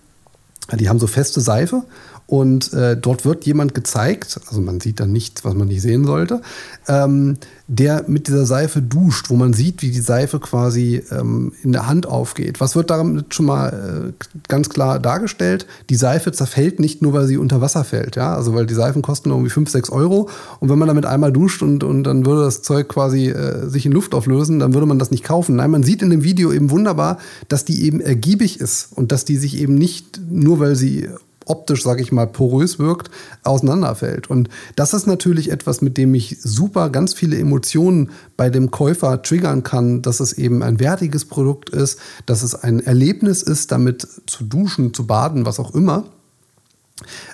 die haben so feste Seife und äh, dort wird jemand gezeigt, also man sieht dann nichts, was man nicht sehen sollte, ähm, der mit dieser Seife duscht, wo man sieht, wie die Seife quasi ähm, in der Hand aufgeht. Was wird damit schon mal äh, ganz klar dargestellt? Die Seife zerfällt nicht nur, weil sie unter Wasser fällt. Ja? Also weil die Seifen kosten irgendwie 5, 6 Euro und wenn man damit einmal duscht und, und dann würde das Zeug quasi äh, sich in Luft auflösen, dann würde man das nicht kaufen. Nein, man sieht in dem Video eben wunderbar, dass die eben ergiebig ist und dass die sich eben nicht nur, weil sie optisch, sage ich mal, porös wirkt, auseinanderfällt. Und das ist natürlich etwas, mit dem ich super ganz viele Emotionen bei dem Käufer triggern kann, dass es eben ein wertiges Produkt ist, dass es ein Erlebnis ist, damit zu duschen, zu baden, was auch immer.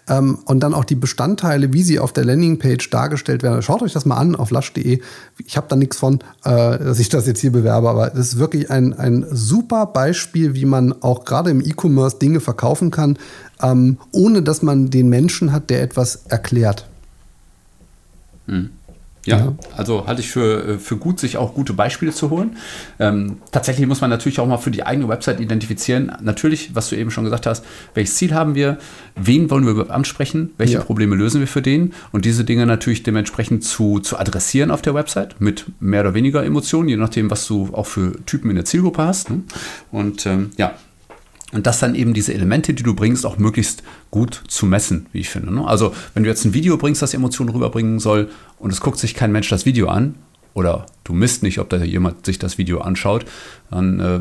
Ähm, und dann auch die Bestandteile, wie sie auf der Landingpage dargestellt werden. Schaut euch das mal an auf lush.de. Ich habe da nichts von, äh, dass ich das jetzt hier bewerbe, aber es ist wirklich ein, ein super Beispiel, wie man auch gerade im E-Commerce Dinge verkaufen kann, ähm, ohne dass man den Menschen hat, der etwas erklärt. Hm. Ja, ja, also halte ich für, äh, für gut, sich auch gute Beispiele zu holen. Ähm, tatsächlich muss man natürlich auch mal für die eigene Website identifizieren. Natürlich, was du eben schon gesagt hast, welches Ziel haben wir, wen wollen wir ansprechen, welche ja. Probleme lösen wir für den und diese Dinge natürlich dementsprechend zu, zu adressieren auf der Website mit mehr oder weniger Emotionen, je nachdem, was du auch für Typen in der Zielgruppe hast. Ne? Und ähm, ja, und das dann eben diese Elemente, die du bringst, auch möglichst gut zu messen, wie ich finde. Ne? Also, wenn du jetzt ein Video bringst, das Emotionen rüberbringen soll und es guckt sich kein Mensch das Video an, oder du misst nicht, ob da jemand sich das Video anschaut, dann äh,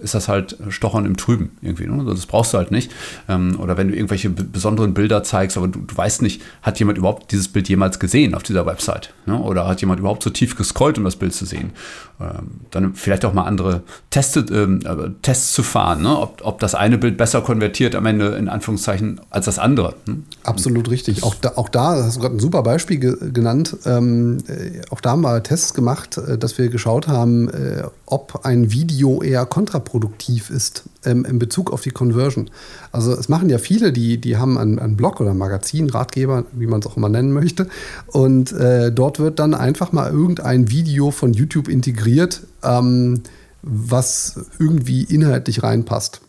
ist das halt Stochern im Trüben irgendwie. Ne? Das brauchst du halt nicht. Ähm, oder wenn du irgendwelche besonderen Bilder zeigst, aber du, du, weißt nicht, hat jemand überhaupt dieses Bild jemals gesehen auf dieser Website? Ne? Oder hat jemand überhaupt so tief gescrollt, um das Bild zu sehen? Ähm, dann vielleicht auch mal andere Teste, ähm, äh, Tests zu fahren, ne? ob, ob das eine Bild besser konvertiert am Ende in Anführungszeichen als das andere. Ne? Absolut richtig. Auch da, auch da hast du gerade ein super Beispiel ge genannt. Ähm, äh, auch da haben wir Tests gemacht, äh, dass wir geschaut haben, äh, ob ein Video eher kontraproduktiv ist ähm, in Bezug auf die Conversion. Also es machen ja viele, die, die haben einen, einen Blog oder ein Magazin, Ratgeber, wie man es auch immer nennen möchte. Und äh, dort wird dann einfach mal irgendein Video von YouTube integriert, ähm, was irgendwie inhaltlich reinpasst.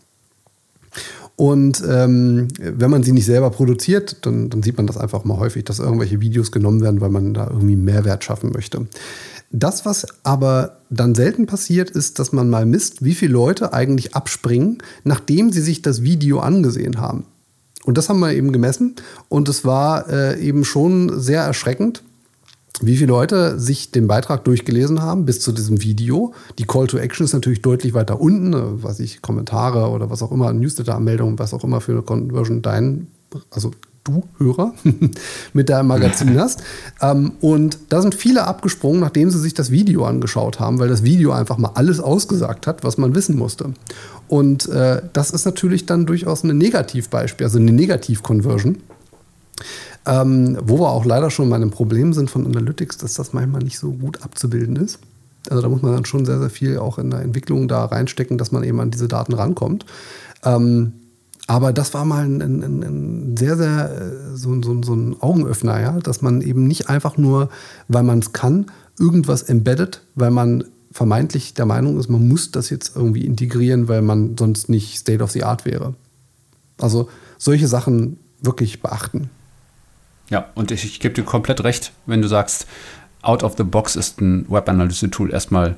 Und ähm, wenn man sie nicht selber produziert, dann, dann, sieht man das einfach mal häufig, dass irgendwelche Videos genommen werden, weil man da irgendwie Mehrwert schaffen möchte. Das, was aber dann selten passiert, ist, dass man mal misst, wie viele Leute eigentlich abspringen, nachdem sie sich das Video angesehen haben. Und das haben wir eben gemessen und es war äh, eben schon sehr erschreckend, wie viele Leute sich den Beitrag durchgelesen haben bis zu diesem Video. Die Call to Action ist natürlich deutlich weiter unten, äh, was ich Kommentare oder was auch immer, Newsletter-Anmeldungen, was auch immer für eine Conversion dein, also du Hörer [laughs] mit deinem Magazin [laughs] hast. Ähm, und da sind viele abgesprungen, nachdem sie sich das Video angeschaut haben, weil das Video einfach mal alles ausgesagt hat, was man wissen musste. Und äh, das ist natürlich dann durchaus ein Negativbeispiel, also eine Negativ-Conversion. Ähm, wo wir auch leider schon bei einem Problem sind von Analytics, dass das manchmal nicht so gut abzubilden ist. Also da muss man dann schon sehr, sehr viel auch in der Entwicklung da reinstecken, dass man eben an diese Daten rankommt. Ähm, aber das war mal ein, ein, ein sehr, sehr äh, so, so, so, ein Augenöffner, ja, dass man eben nicht einfach nur, weil man es kann, irgendwas embedded, weil man vermeintlich der Meinung ist, man muss das jetzt irgendwie integrieren, weil man sonst nicht State of the Art wäre. Also solche Sachen wirklich beachten. Ja, und ich, ich gebe dir komplett recht, wenn du sagst, out of the box ist ein Web-Analyse-Tool erstmal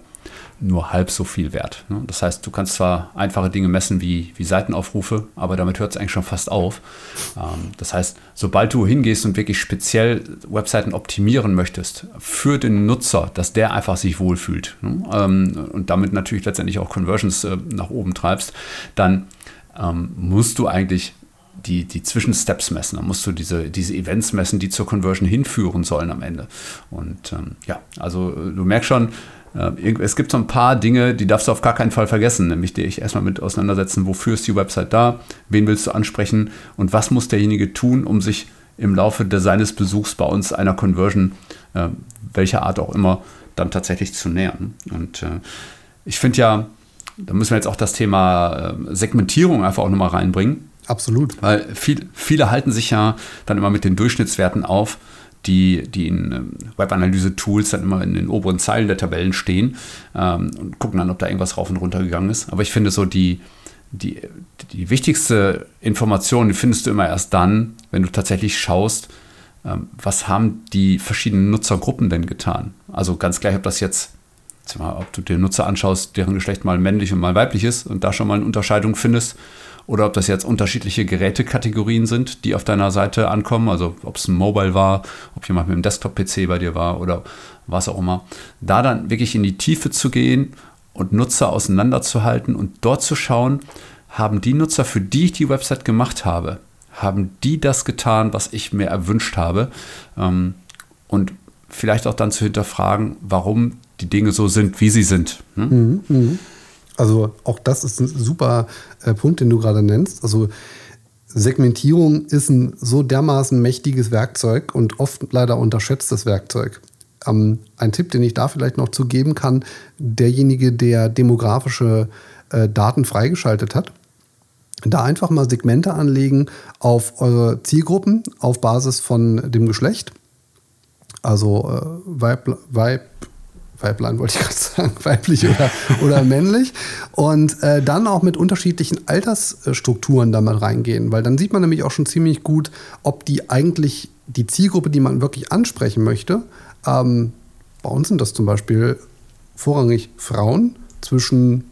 nur halb so viel wert. Ne? Das heißt, du kannst zwar einfache Dinge messen wie, wie Seitenaufrufe, aber damit hört es eigentlich schon fast auf. Ähm, das heißt, sobald du hingehst und wirklich speziell Webseiten optimieren möchtest für den Nutzer, dass der einfach sich wohlfühlt ne? Ähm, und damit natürlich letztendlich auch Conversions äh, nach oben treibst, dann ähm, musst du eigentlich die, die Zwischensteps messen. Da musst du diese, diese Events messen, die zur Conversion hinführen sollen am Ende. Und ähm, ja, also du merkst schon, äh, es gibt so ein paar Dinge, die darfst du auf gar keinen Fall vergessen, nämlich dich erstmal mit auseinandersetzen, wofür ist die Website da, wen willst du ansprechen und was muss derjenige tun, um sich im Laufe seines Besuchs bei uns einer Conversion, äh, welcher Art auch immer, dann tatsächlich zu nähern. Und äh, ich finde ja, da müssen wir jetzt auch das Thema äh, Segmentierung einfach auch nochmal reinbringen. Absolut. Weil viel, viele halten sich ja dann immer mit den Durchschnittswerten auf, die, die in ähm, Webanalyse-Tools dann immer in den oberen Zeilen der Tabellen stehen ähm, und gucken dann, ob da irgendwas rauf und runter gegangen ist. Aber ich finde so die, die, die wichtigste Information, die findest du immer erst dann, wenn du tatsächlich schaust, ähm, was haben die verschiedenen Nutzergruppen denn getan. Also ganz gleich, ob das jetzt, ob du dir Nutzer anschaust, deren Geschlecht mal männlich und mal weiblich ist und da schon mal eine Unterscheidung findest oder ob das jetzt unterschiedliche Gerätekategorien sind, die auf deiner Seite ankommen, also ob es ein Mobile war, ob jemand mit einem Desktop-PC bei dir war oder was auch immer, da dann wirklich in die Tiefe zu gehen und Nutzer auseinanderzuhalten und dort zu schauen, haben die Nutzer, für die ich die Website gemacht habe, haben die das getan, was ich mir erwünscht habe? Ähm, und vielleicht auch dann zu hinterfragen, warum die Dinge so sind, wie sie sind. Hm? Mhm, mh. Also auch das ist ein super äh, Punkt, den du gerade nennst. Also Segmentierung ist ein so dermaßen mächtiges Werkzeug und oft leider unterschätztes Werkzeug. Ähm, ein Tipp, den ich da vielleicht noch zu geben kann, derjenige, der demografische äh, Daten freigeschaltet hat, da einfach mal Segmente anlegen auf eure Zielgruppen auf Basis von dem Geschlecht. Also äh, Weib, Weib, Weiblein wollte ich gerade sagen, [laughs] weiblich oder, oder männlich. Und äh, dann auch mit unterschiedlichen Altersstrukturen da mal reingehen, weil dann sieht man nämlich auch schon ziemlich gut, ob die eigentlich die Zielgruppe, die man wirklich ansprechen möchte, ähm, bei uns sind das zum Beispiel vorrangig Frauen zwischen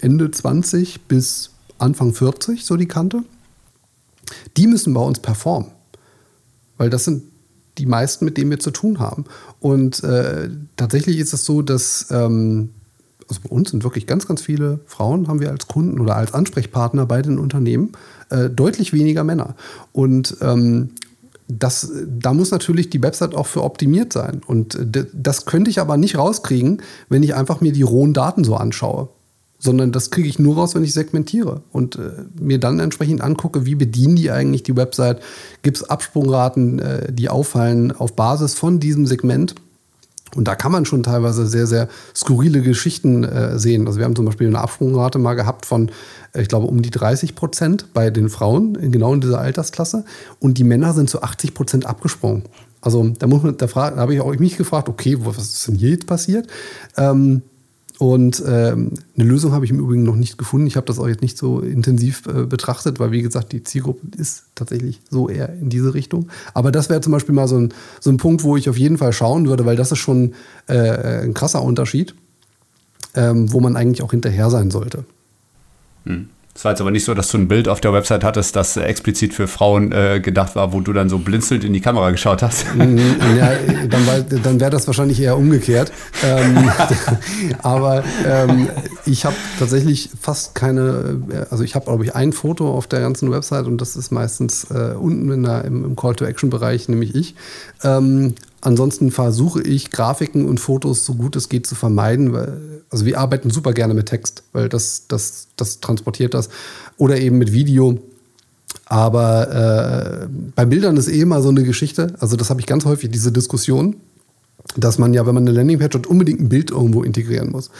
Ende 20 bis Anfang 40, so die Kante. Die müssen bei uns performen. Weil das sind die meisten, mit denen wir zu tun haben. Und äh, tatsächlich ist es so, dass ähm, also bei uns sind wirklich ganz, ganz viele Frauen, haben wir als Kunden oder als Ansprechpartner bei den Unternehmen, äh, deutlich weniger Männer. Und ähm, das, da muss natürlich die Website auch für optimiert sein. Und äh, das könnte ich aber nicht rauskriegen, wenn ich einfach mir die rohen Daten so anschaue sondern das kriege ich nur raus, wenn ich segmentiere und äh, mir dann entsprechend angucke, wie bedienen die eigentlich die Website, gibt es Absprungraten, äh, die auffallen auf Basis von diesem Segment. Und da kann man schon teilweise sehr, sehr skurrile Geschichten äh, sehen. Also wir haben zum Beispiel eine Absprungrate mal gehabt von, äh, ich glaube, um die 30 Prozent bei den Frauen, in, genau in dieser Altersklasse. Und die Männer sind zu 80 Prozent abgesprungen. Also da, muss man, da, da habe ich auch mich gefragt, okay, was ist denn hier jetzt passiert? Ähm, und ähm, eine Lösung habe ich im Übrigen noch nicht gefunden. Ich habe das auch jetzt nicht so intensiv äh, betrachtet, weil wie gesagt, die Zielgruppe ist tatsächlich so eher in diese Richtung. Aber das wäre zum Beispiel mal so ein, so ein Punkt, wo ich auf jeden Fall schauen würde, weil das ist schon äh, ein krasser Unterschied, ähm, wo man eigentlich auch hinterher sein sollte. Hm. Es war jetzt aber nicht so, dass du ein Bild auf der Website hattest, das explizit für Frauen äh, gedacht war, wo du dann so blinzelnd in die Kamera geschaut hast. Mhm, ja, dann, dann wäre das wahrscheinlich eher umgekehrt. Ähm, [laughs] aber ähm, ich habe tatsächlich fast keine, äh, also ich habe, glaube ich, ein Foto auf der ganzen Website und das ist meistens äh, unten in der, im, im Call-to-Action-Bereich, nämlich ich. Ähm, Ansonsten versuche ich Grafiken und Fotos so gut es geht zu vermeiden. Weil, also wir arbeiten super gerne mit Text, weil das, das, das transportiert das. Oder eben mit Video. Aber äh, bei Bildern ist eh immer so eine Geschichte. Also das habe ich ganz häufig, diese Diskussion, dass man ja, wenn man eine Landingpage hat, unbedingt ein Bild irgendwo integrieren muss.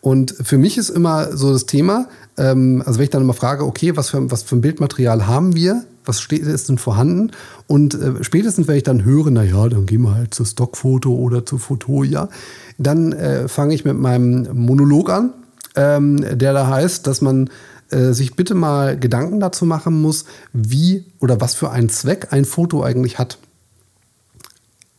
Und für mich ist immer so das Thema, ähm, also wenn ich dann immer frage, okay, was für, was für ein Bildmaterial haben wir, was steht, ist denn vorhanden? Und äh, spätestens, wenn ich dann höre, naja, dann gehen wir halt zu Stockfoto oder zu Fotoja, dann äh, fange ich mit meinem Monolog an, ähm, der da heißt, dass man äh, sich bitte mal Gedanken dazu machen muss, wie oder was für einen Zweck ein Foto eigentlich hat.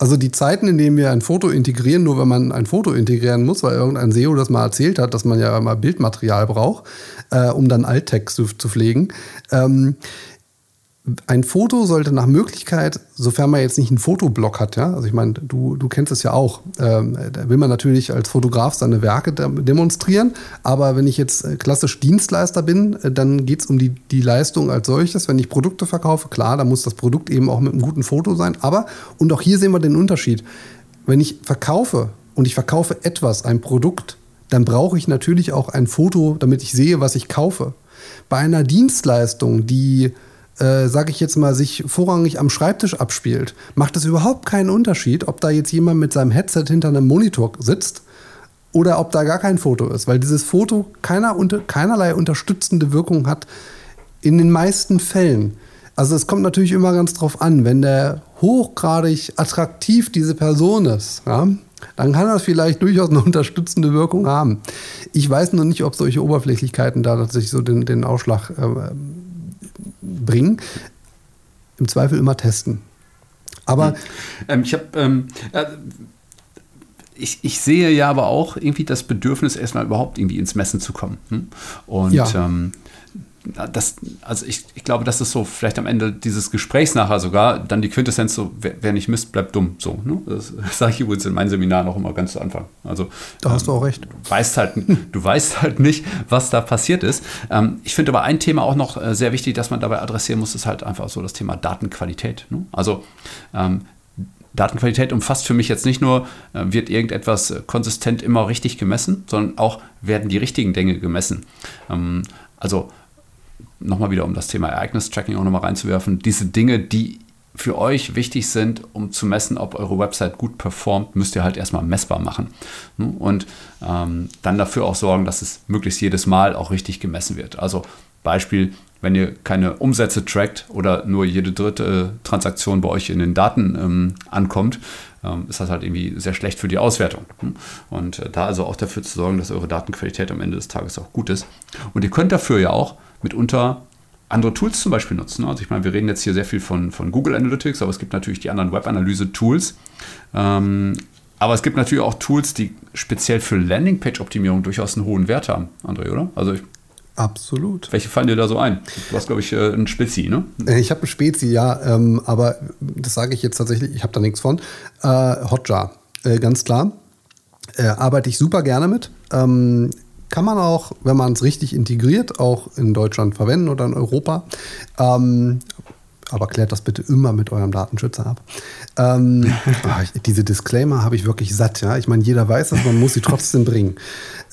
Also die Zeiten, in denen wir ein Foto integrieren, nur wenn man ein Foto integrieren muss, weil irgendein SEO das mal erzählt hat, dass man ja mal Bildmaterial braucht, äh, um dann Alttext zu, zu pflegen. Ähm, ein Foto sollte nach Möglichkeit, sofern man jetzt nicht einen Fotoblock hat, ja, also ich meine, du, du kennst es ja auch, ähm, da will man natürlich als Fotograf seine Werke demonstrieren, aber wenn ich jetzt äh, klassisch Dienstleister bin, äh, dann geht es um die, die Leistung als solches. Wenn ich Produkte verkaufe, klar, dann muss das Produkt eben auch mit einem guten Foto sein, aber, und auch hier sehen wir den Unterschied, wenn ich verkaufe und ich verkaufe etwas, ein Produkt, dann brauche ich natürlich auch ein Foto, damit ich sehe, was ich kaufe. Bei einer Dienstleistung, die äh, sage ich jetzt mal, sich vorrangig am Schreibtisch abspielt, macht es überhaupt keinen Unterschied, ob da jetzt jemand mit seinem Headset hinter einem Monitor sitzt oder ob da gar kein Foto ist, weil dieses Foto keiner, unter, keinerlei unterstützende Wirkung hat in den meisten Fällen. Also es kommt natürlich immer ganz drauf an, wenn der hochgradig attraktiv diese Person ist, ja, dann kann das vielleicht durchaus eine unterstützende Wirkung haben. Ich weiß nur nicht, ob solche Oberflächlichkeiten da tatsächlich so den, den Ausschlag äh, bringen. Im Zweifel immer testen. Aber. Hm. Ähm, ich habe. Ähm, äh, ich, ich, sehe ja aber auch irgendwie das Bedürfnis, erstmal überhaupt irgendwie ins Messen zu kommen. Hm? Und ja. ähm, das, also ich, ich glaube, das ist so vielleicht am Ende dieses Gesprächs nachher sogar dann die Quintessenz so, wer, wer nicht misst, bleibt dumm. So, ne? Das [laughs] sage ich übrigens in meinen Seminaren auch immer ganz zu Anfang. Also, da hast ähm, du auch recht. Du weißt halt, du weißt halt nicht, was da passiert ist. Ähm, ich finde aber ein Thema auch noch äh, sehr wichtig, dass man dabei adressieren muss, ist halt einfach so das Thema Datenqualität. Ne? Also ähm, Datenqualität umfasst für mich jetzt nicht nur, äh, wird irgendetwas äh, konsistent immer richtig gemessen, sondern auch werden die richtigen Dinge gemessen. Ähm, also nochmal wieder um das Thema Ereignistracking auch nochmal reinzuwerfen, diese Dinge, die für euch wichtig sind, um zu messen, ob eure Website gut performt, müsst ihr halt erstmal messbar machen. Und ähm, dann dafür auch sorgen, dass es möglichst jedes Mal auch richtig gemessen wird. Also Beispiel, wenn ihr keine Umsätze trackt oder nur jede dritte Transaktion bei euch in den Daten ähm, ankommt, ähm, ist das halt irgendwie sehr schlecht für die Auswertung. Und äh, da also auch dafür zu sorgen, dass eure Datenqualität am Ende des Tages auch gut ist. Und ihr könnt dafür ja auch mitunter andere Tools zum Beispiel nutzen. Also ich meine, wir reden jetzt hier sehr viel von, von Google Analytics, aber es gibt natürlich die anderen Web-Analyse-Tools. Ähm, aber es gibt natürlich auch Tools, die speziell für Landingpage-Optimierung durchaus einen hohen Wert haben, André, oder? Also ich, Absolut. Welche fallen dir da so ein? Du hast, glaube ich, äh, ein Spezi, ne? Äh, ich habe ein Spezi, ja, ähm, aber das sage ich jetzt tatsächlich, ich habe da nichts von. Äh, Hotjar, äh, ganz klar. Äh, arbeite ich super gerne mit. Ähm, kann man auch, wenn man es richtig integriert, auch in Deutschland verwenden oder in Europa. Ähm, aber klärt das bitte immer mit eurem Datenschützer ab. Ähm, [laughs] ach, diese Disclaimer habe ich wirklich satt. Ja? Ich meine, jeder weiß das, man muss sie trotzdem bringen.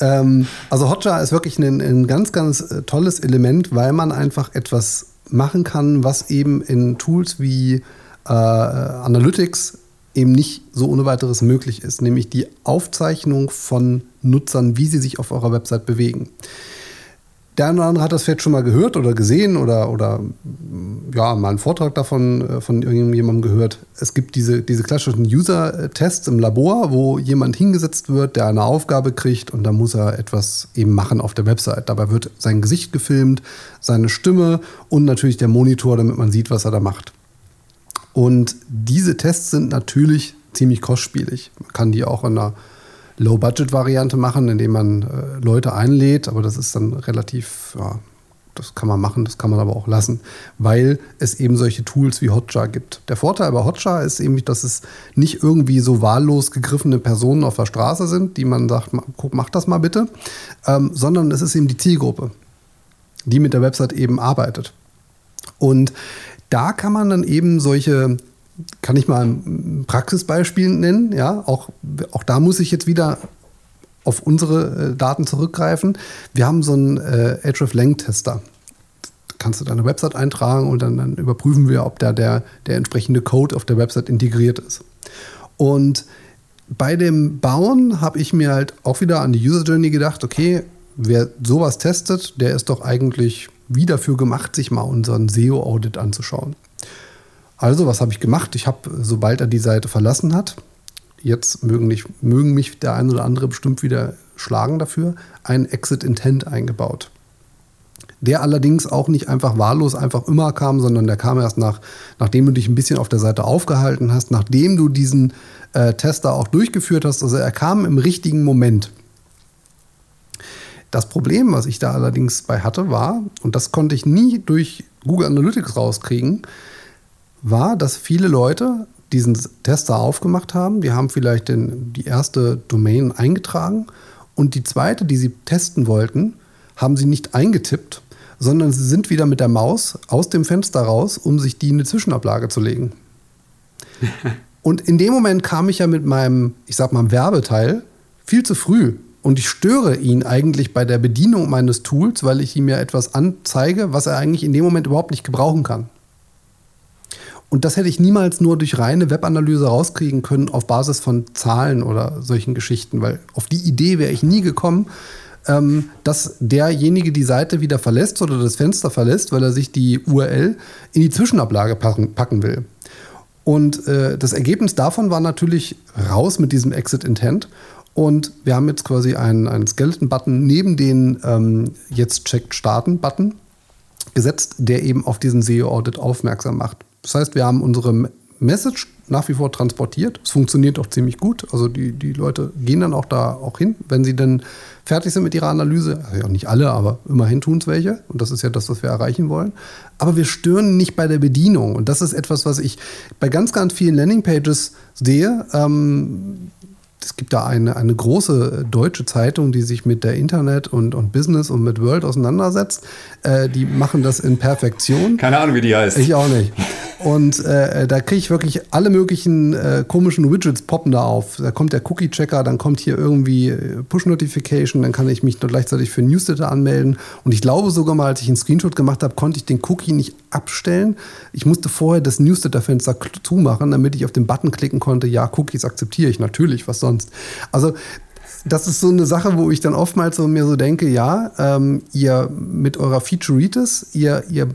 Ähm, also Hotjar ist wirklich ein, ein ganz, ganz äh, tolles Element, weil man einfach etwas machen kann, was eben in Tools wie äh, Analytics eben nicht so ohne weiteres möglich ist, nämlich die Aufzeichnung von Nutzern, wie sie sich auf eurer Website bewegen. Der eine oder andere hat das vielleicht schon mal gehört oder gesehen oder, oder ja, mal einen Vortrag davon äh, von irgendjemandem gehört. Es gibt diese, diese klassischen User-Tests im Labor, wo jemand hingesetzt wird, der eine Aufgabe kriegt und da muss er etwas eben machen auf der Website. Dabei wird sein Gesicht gefilmt, seine Stimme und natürlich der Monitor, damit man sieht, was er da macht. Und diese Tests sind natürlich ziemlich kostspielig. Man kann die auch in einer Low-Budget-Variante machen, indem man äh, Leute einlädt, aber das ist dann relativ, ja, das kann man machen, das kann man aber auch lassen, weil es eben solche Tools wie Hotjar gibt. Der Vorteil bei Hotjar ist eben, dass es nicht irgendwie so wahllos gegriffene Personen auf der Straße sind, die man sagt, guck, mach das mal bitte, ähm, sondern es ist eben die Zielgruppe, die mit der Website eben arbeitet. Und da kann man dann eben solche, kann ich mal ein Praxisbeispiel nennen, ja, auch, auch da muss ich jetzt wieder auf unsere äh, Daten zurückgreifen. Wir haben so einen äh, Href-Lang-Tester. Kannst du deine Website eintragen und dann, dann überprüfen wir, ob da der, der entsprechende Code auf der Website integriert ist. Und bei dem Bauen habe ich mir halt auch wieder an die User Journey gedacht, okay, wer sowas testet, der ist doch eigentlich wie dafür gemacht, sich mal unseren SEO-Audit anzuschauen. Also, was habe ich gemacht? Ich habe, sobald er die Seite verlassen hat, jetzt mögen, nicht, mögen mich der ein oder andere bestimmt wieder schlagen dafür, einen Exit Intent eingebaut. Der allerdings auch nicht einfach wahllos einfach immer kam, sondern der kam erst nach, nachdem du dich ein bisschen auf der Seite aufgehalten hast, nachdem du diesen äh, Tester auch durchgeführt hast. Also er kam im richtigen Moment. Das Problem, was ich da allerdings bei hatte, war, und das konnte ich nie durch Google Analytics rauskriegen, war, dass viele Leute diesen Tester aufgemacht haben. Die haben vielleicht den, die erste Domain eingetragen und die zweite, die sie testen wollten, haben sie nicht eingetippt, sondern sie sind wieder mit der Maus aus dem Fenster raus, um sich die in eine Zwischenablage zu legen. [laughs] und in dem Moment kam ich ja mit meinem, ich sag mal, Werbeteil viel zu früh. Und ich störe ihn eigentlich bei der Bedienung meines Tools, weil ich ihm ja etwas anzeige, was er eigentlich in dem Moment überhaupt nicht gebrauchen kann. Und das hätte ich niemals nur durch reine Webanalyse rauskriegen können auf Basis von Zahlen oder solchen Geschichten, weil auf die Idee wäre ich nie gekommen, ähm, dass derjenige die Seite wieder verlässt oder das Fenster verlässt, weil er sich die URL in die Zwischenablage packen, will. Und äh, das Ergebnis davon war natürlich raus mit diesem Exit Intent. Und wir haben jetzt quasi einen, einen Skeleton-Button neben den ähm, Jetzt checkt Starten-Button gesetzt, der eben auf diesen SEO-Audit aufmerksam macht. Das heißt, wir haben unsere Message nach wie vor transportiert. Es funktioniert auch ziemlich gut. Also die, die Leute gehen dann auch da auch hin, wenn sie dann fertig sind mit ihrer Analyse. Also ja, nicht alle, aber immerhin tun es welche. Und das ist ja das, was wir erreichen wollen. Aber wir stören nicht bei der Bedienung. Und das ist etwas, was ich bei ganz, ganz vielen Landingpages sehe. Ähm, es gibt da eine, eine große deutsche Zeitung, die sich mit der Internet und, und Business und mit World auseinandersetzt. Äh, die machen das in Perfektion. Keine Ahnung, wie die heißt. Ich auch nicht. Und äh, da kriege ich wirklich alle möglichen äh, komischen Widgets poppen da auf. Da kommt der Cookie-Checker, dann kommt hier irgendwie äh, Push-Notification, dann kann ich mich gleichzeitig für Newsletter anmelden. Und ich glaube sogar mal, als ich einen Screenshot gemacht habe, konnte ich den Cookie nicht abstellen. Ich musste vorher das Newsletter-Fenster zumachen, damit ich auf den Button klicken konnte, ja, Cookies akzeptiere ich natürlich, was sonst. Also das ist so eine Sache, wo ich dann oftmals so mir so denke, ja, ähm, ihr mit eurer Featureitis, ihr, ihr,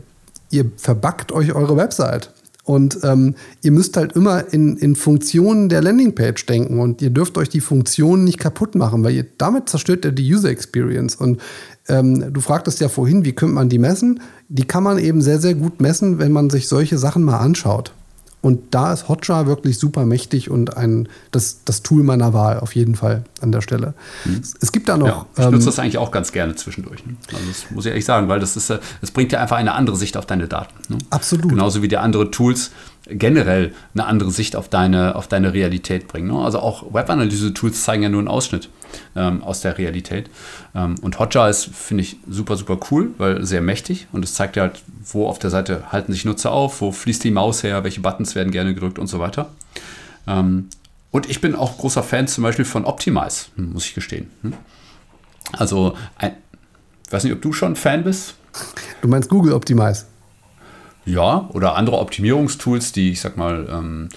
ihr verbackt euch eure Website. Und ähm, ihr müsst halt immer in, in Funktionen der Landingpage denken und ihr dürft euch die Funktionen nicht kaputt machen, weil ihr damit zerstört ihr die User Experience. Und ähm, du fragtest ja vorhin, wie könnte man die messen? Die kann man eben sehr, sehr gut messen, wenn man sich solche Sachen mal anschaut. Und da ist Hotjar wirklich super mächtig und ein, das, das Tool meiner Wahl auf jeden Fall an der Stelle. Mhm. Es gibt da noch. Ja, ich nutze ähm, das eigentlich auch ganz gerne zwischendurch. Ne? Also das muss ich ehrlich sagen, weil das ist, äh, bringt ja einfach eine andere Sicht auf deine Daten. Ne? Absolut. Genauso wie die andere Tools generell eine andere Sicht auf deine, auf deine Realität bringen. Ne? Also auch Webanalyse-Tools zeigen ja nur einen Ausschnitt ähm, aus der Realität. Ähm, und Hotjar ist, finde ich, super, super cool, weil sehr mächtig und es zeigt ja halt, wo auf der Seite halten sich Nutzer auf, wo fließt die Maus her, welche Buttons werden gerne gedrückt und so weiter. Ähm, und ich bin auch großer Fan zum Beispiel von Optimize, muss ich gestehen. Hm? Also, ein, ich weiß nicht, ob du schon Fan bist. Du meinst Google Optimize? Ja, oder andere Optimierungstools, die, ich sag mal, ähm,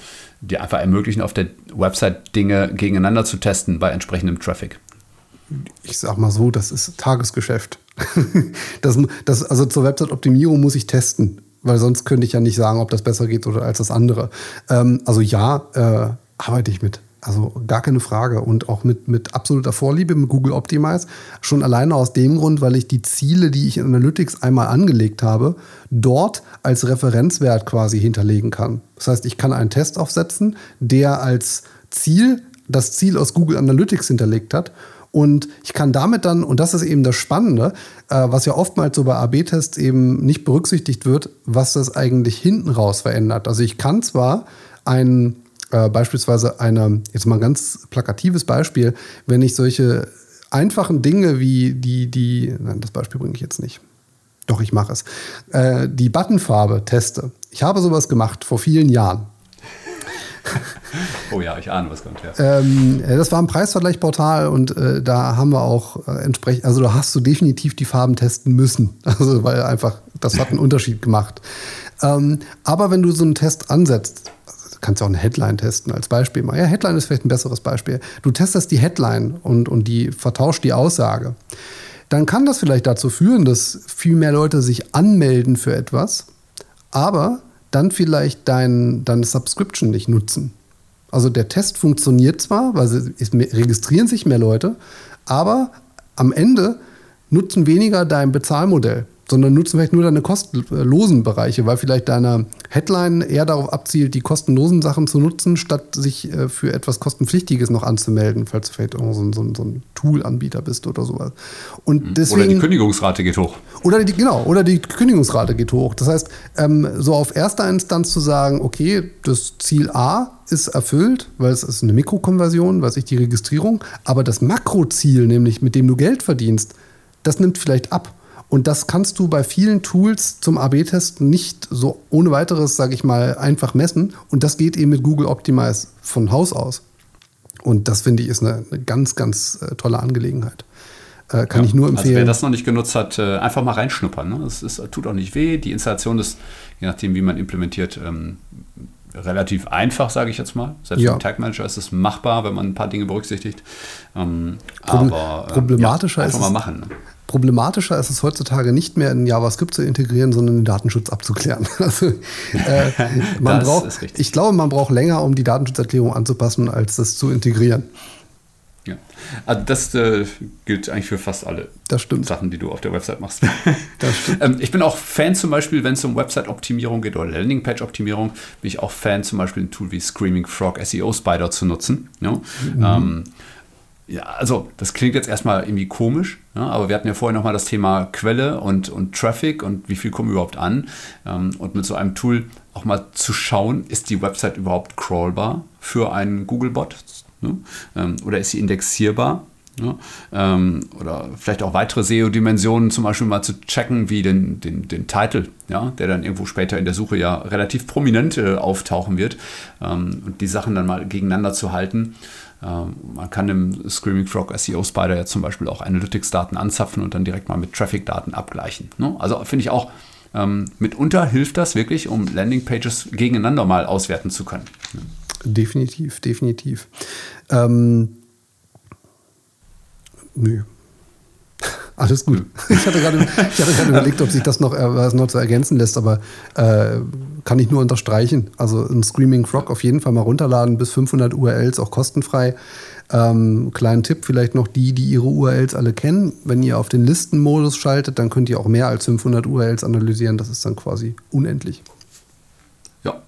die einfach ermöglichen, auf der Website Dinge gegeneinander zu testen bei entsprechendem Traffic. Ich sag mal so, das ist Tagesgeschäft. [laughs] das, das, also zur Website-Optimierung muss ich testen, weil sonst könnte ich ja nicht sagen, ob das besser geht oder als das andere. Ähm, also ja, äh, arbeite ich mit. Also gar keine Frage. Und auch mit, mit absoluter Vorliebe mit Google Optimize. Schon alleine aus dem Grund, weil ich die Ziele, die ich in Analytics einmal angelegt habe, dort als Referenzwert quasi hinterlegen kann. Das heißt, ich kann einen Test aufsetzen, der als Ziel das Ziel aus Google Analytics hinterlegt hat. Und ich kann damit dann, und das ist eben das Spannende, äh, was ja oftmals so bei AB-Tests eben nicht berücksichtigt wird, was das eigentlich hinten raus verändert. Also ich kann zwar einen äh, beispielsweise eine, jetzt mal ein ganz plakatives Beispiel, wenn ich solche einfachen Dinge wie die, die, nein, das Beispiel bringe ich jetzt nicht. Doch, ich mache es. Äh, die Buttonfarbe teste. Ich habe sowas gemacht vor vielen Jahren. [laughs] Oh ja, ich ahne, was kommt. Ja. Ähm, das war ein Preisvergleichsportal und äh, da haben wir auch äh, entsprechend, also da hast du definitiv die Farben testen müssen. [laughs] Also weil einfach, das hat einen Unterschied gemacht. Ähm, aber wenn du so einen Test ansetzt, kannst du auch eine Headline testen als Beispiel mal. Ja, Headline ist vielleicht ein besseres Beispiel. Du testest die Headline und, und die vertauscht die Aussage. Dann kann das vielleicht dazu führen, dass viel mehr Leute sich anmelden für etwas, aber dann vielleicht dein, deine Subscription nicht nutzen. Also der Test funktioniert zwar, weil es registrieren sich mehr Leute, aber am Ende nutzen weniger dein Bezahlmodell. Sondern nutzen vielleicht nur deine kostenlosen Bereiche, weil vielleicht deine Headline eher darauf abzielt, die kostenlosen Sachen zu nutzen, statt sich äh, für etwas kostenpflichtiges noch anzumelden, falls du vielleicht so, so, so ein Tool-Anbieter bist oder sowas. Und deswegen, oder die Kündigungsrate geht hoch. Oder die, genau, oder die Kündigungsrate geht hoch. Das heißt, ähm, so auf erster Instanz zu sagen, okay, das Ziel A ist erfüllt, weil es ist eine Mikrokonversion, weiß ich, die Registrierung, aber das Makroziel, nämlich mit dem du Geld verdienst, das nimmt vielleicht ab. Und das kannst du bei vielen Tools zum AB-Testen nicht so ohne weiteres, sage ich mal, einfach messen. Und das geht eben mit Google Optimize von Haus aus. Und das finde ich ist eine, eine ganz, ganz äh, tolle Angelegenheit. Äh, kann ja, ich nur empfehlen. Also wer das noch nicht genutzt hat, äh, einfach mal reinschnuppern. Ne? Es, es, tut auch nicht weh. Die Installation ist, je nachdem, wie man implementiert, ähm, relativ einfach, sage ich jetzt mal. Selbst ja. im Tag Manager ist es machbar, wenn man ein paar Dinge berücksichtigt. Ähm, Problem, aber, äh, problematischer ja, ist mal machen. Ne? Problematischer ist es heutzutage nicht mehr in JavaScript zu integrieren, sondern den Datenschutz abzuklären. [laughs] Also, äh, [laughs] man braucht, ich glaube, man braucht länger, um die Datenschutzerklärung anzupassen, als das zu integrieren. Ja, also das äh, gilt eigentlich für fast alle Sachen, die du auf der Website machst. [laughs] ähm, ich bin auch Fan zum Beispiel, wenn es um Website-Optimierung geht oder Landingpage-Optimierung, bin ich auch Fan zum Beispiel ein Tool wie Screaming Frog SEO Spider zu nutzen. Ja? Mhm. Ähm, ja, also das klingt jetzt erstmal irgendwie komisch, ja, aber wir hatten ja vorher nochmal das Thema Quelle und, und Traffic und wie viel kommen überhaupt an. Ähm, und mit so einem Tool auch mal zu schauen, ist die Website überhaupt crawlbar für einen Google-Bot ne? ähm, oder ist sie indexierbar? Ne? Ähm, oder vielleicht auch weitere SEO-Dimensionen zum Beispiel mal zu checken, wie den, den, den Titel, ja, der dann irgendwo später in der Suche ja relativ prominent äh, auftauchen wird ähm, und die Sachen dann mal gegeneinander zu halten. Ähm, man kann im Screaming Frog SEO Spider ja zum Beispiel auch Analytics-Daten anzapfen und dann direkt mal mit Traffic-Daten abgleichen. Ne? Also finde ich auch, ähm, mitunter hilft das wirklich, um Landingpages gegeneinander mal auswerten zu können. Definitiv, definitiv. Ähm, nö. Alles gut. Ich hatte gerade, ich hatte gerade überlegt, ob sich das noch, äh, noch zu ergänzen lässt, aber äh, kann ich nur unterstreichen. Also ein Screaming Frog auf jeden Fall mal runterladen, bis 500 URLs auch kostenfrei. Ähm, kleinen Tipp vielleicht noch die, die ihre URLs alle kennen. Wenn ihr auf den Listenmodus schaltet, dann könnt ihr auch mehr als 500 URLs analysieren. Das ist dann quasi unendlich. Ja.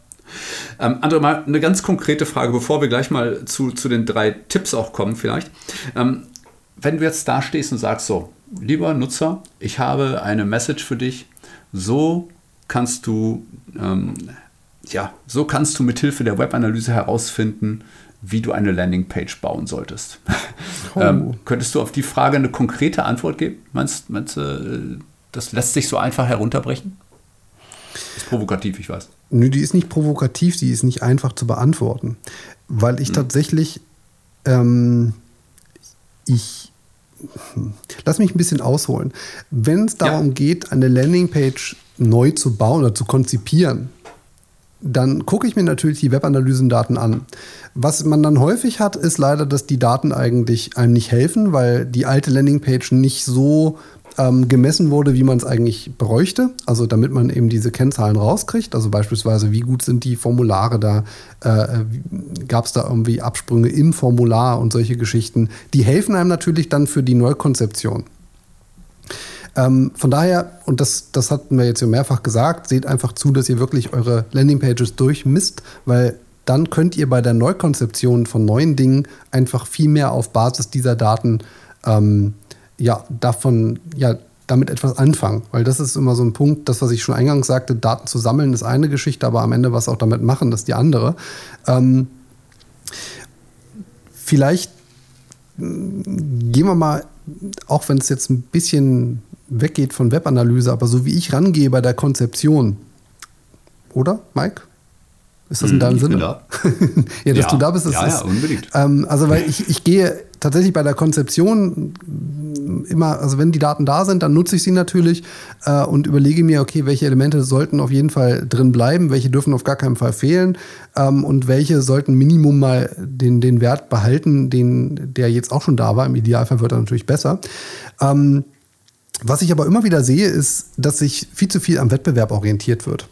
Ähm, Andre, mal eine ganz konkrete Frage, bevor wir gleich mal zu, zu den drei Tipps auch kommen vielleicht. Ähm, wenn du jetzt da stehst und sagst so, lieber Nutzer, ich habe eine Message für dich, so kannst du, ähm, ja, so kannst du mithilfe der Webanalyse herausfinden, wie du eine Landingpage bauen solltest. [laughs] Oh. ähm, könntest du auf die Frage eine konkrete Antwort geben? Meinst, meinst du, äh, das lässt sich so einfach herunterbrechen? Ist provokativ, ich weiß. Nö, die ist nicht provokativ, die ist nicht einfach zu beantworten. Weil ich hm. tatsächlich, ähm, ich, lass mich ein bisschen ausholen. Wenn es darum ja. geht, eine Landingpage neu zu bauen oder zu konzipieren, dann gucke ich mir natürlich die Webanalysendaten an. Was man dann häufig hat, ist leider, dass die Daten eigentlich einem nicht helfen, weil die alte Landingpage nicht so ähm, gemessen wurde, wie man es eigentlich bräuchte. Also damit man eben diese Kennzahlen rauskriegt. Also beispielsweise, wie gut sind die Formulare da? Äh, Gab es da irgendwie Absprünge im Formular und solche Geschichten? Die helfen einem natürlich dann für die Neukonzeption. Ähm, von daher, und das, das hatten wir jetzt ja mehrfach gesagt, seht einfach zu, dass ihr wirklich eure Landingpages durchmisst, weil dann könnt ihr bei der Neukonzeption von neuen Dingen einfach viel mehr auf Basis dieser Daten ähm, ja, davon, ja, damit etwas anfangen. Weil das ist immer so ein Punkt, das, was ich schon eingangs sagte, Daten zu sammeln ist eine Geschichte, aber am Ende was auch damit machen, ist die andere. Ähm, vielleicht mm, gehen wir mal, auch wenn es jetzt ein bisschen weggeht von Webanalyse, aber so wie ich rangehe bei der Konzeption. Oder, Mike? Ist das in deinem Sinne? Da. ja, dass ja. du da bist, ist ja, ja, unbedingt. Ähm, also, weil ich, ich gehe tatsächlich bei der Konzeption immer, also wenn die Daten da sind, dann nutze ich sie natürlich äh, und überlege mir, okay, welche Elemente sollten auf jeden Fall drin bleiben, welche dürfen auf gar keinen Fall fehlen ähm, und welche sollten Minimum mal den, den Wert behalten, den, der jetzt auch schon da war. Im Idealfall wird er natürlich besser. Ähm, was ich aber immer wieder sehe, ist, dass sich viel zu viel am Wettbewerb orientiert wird.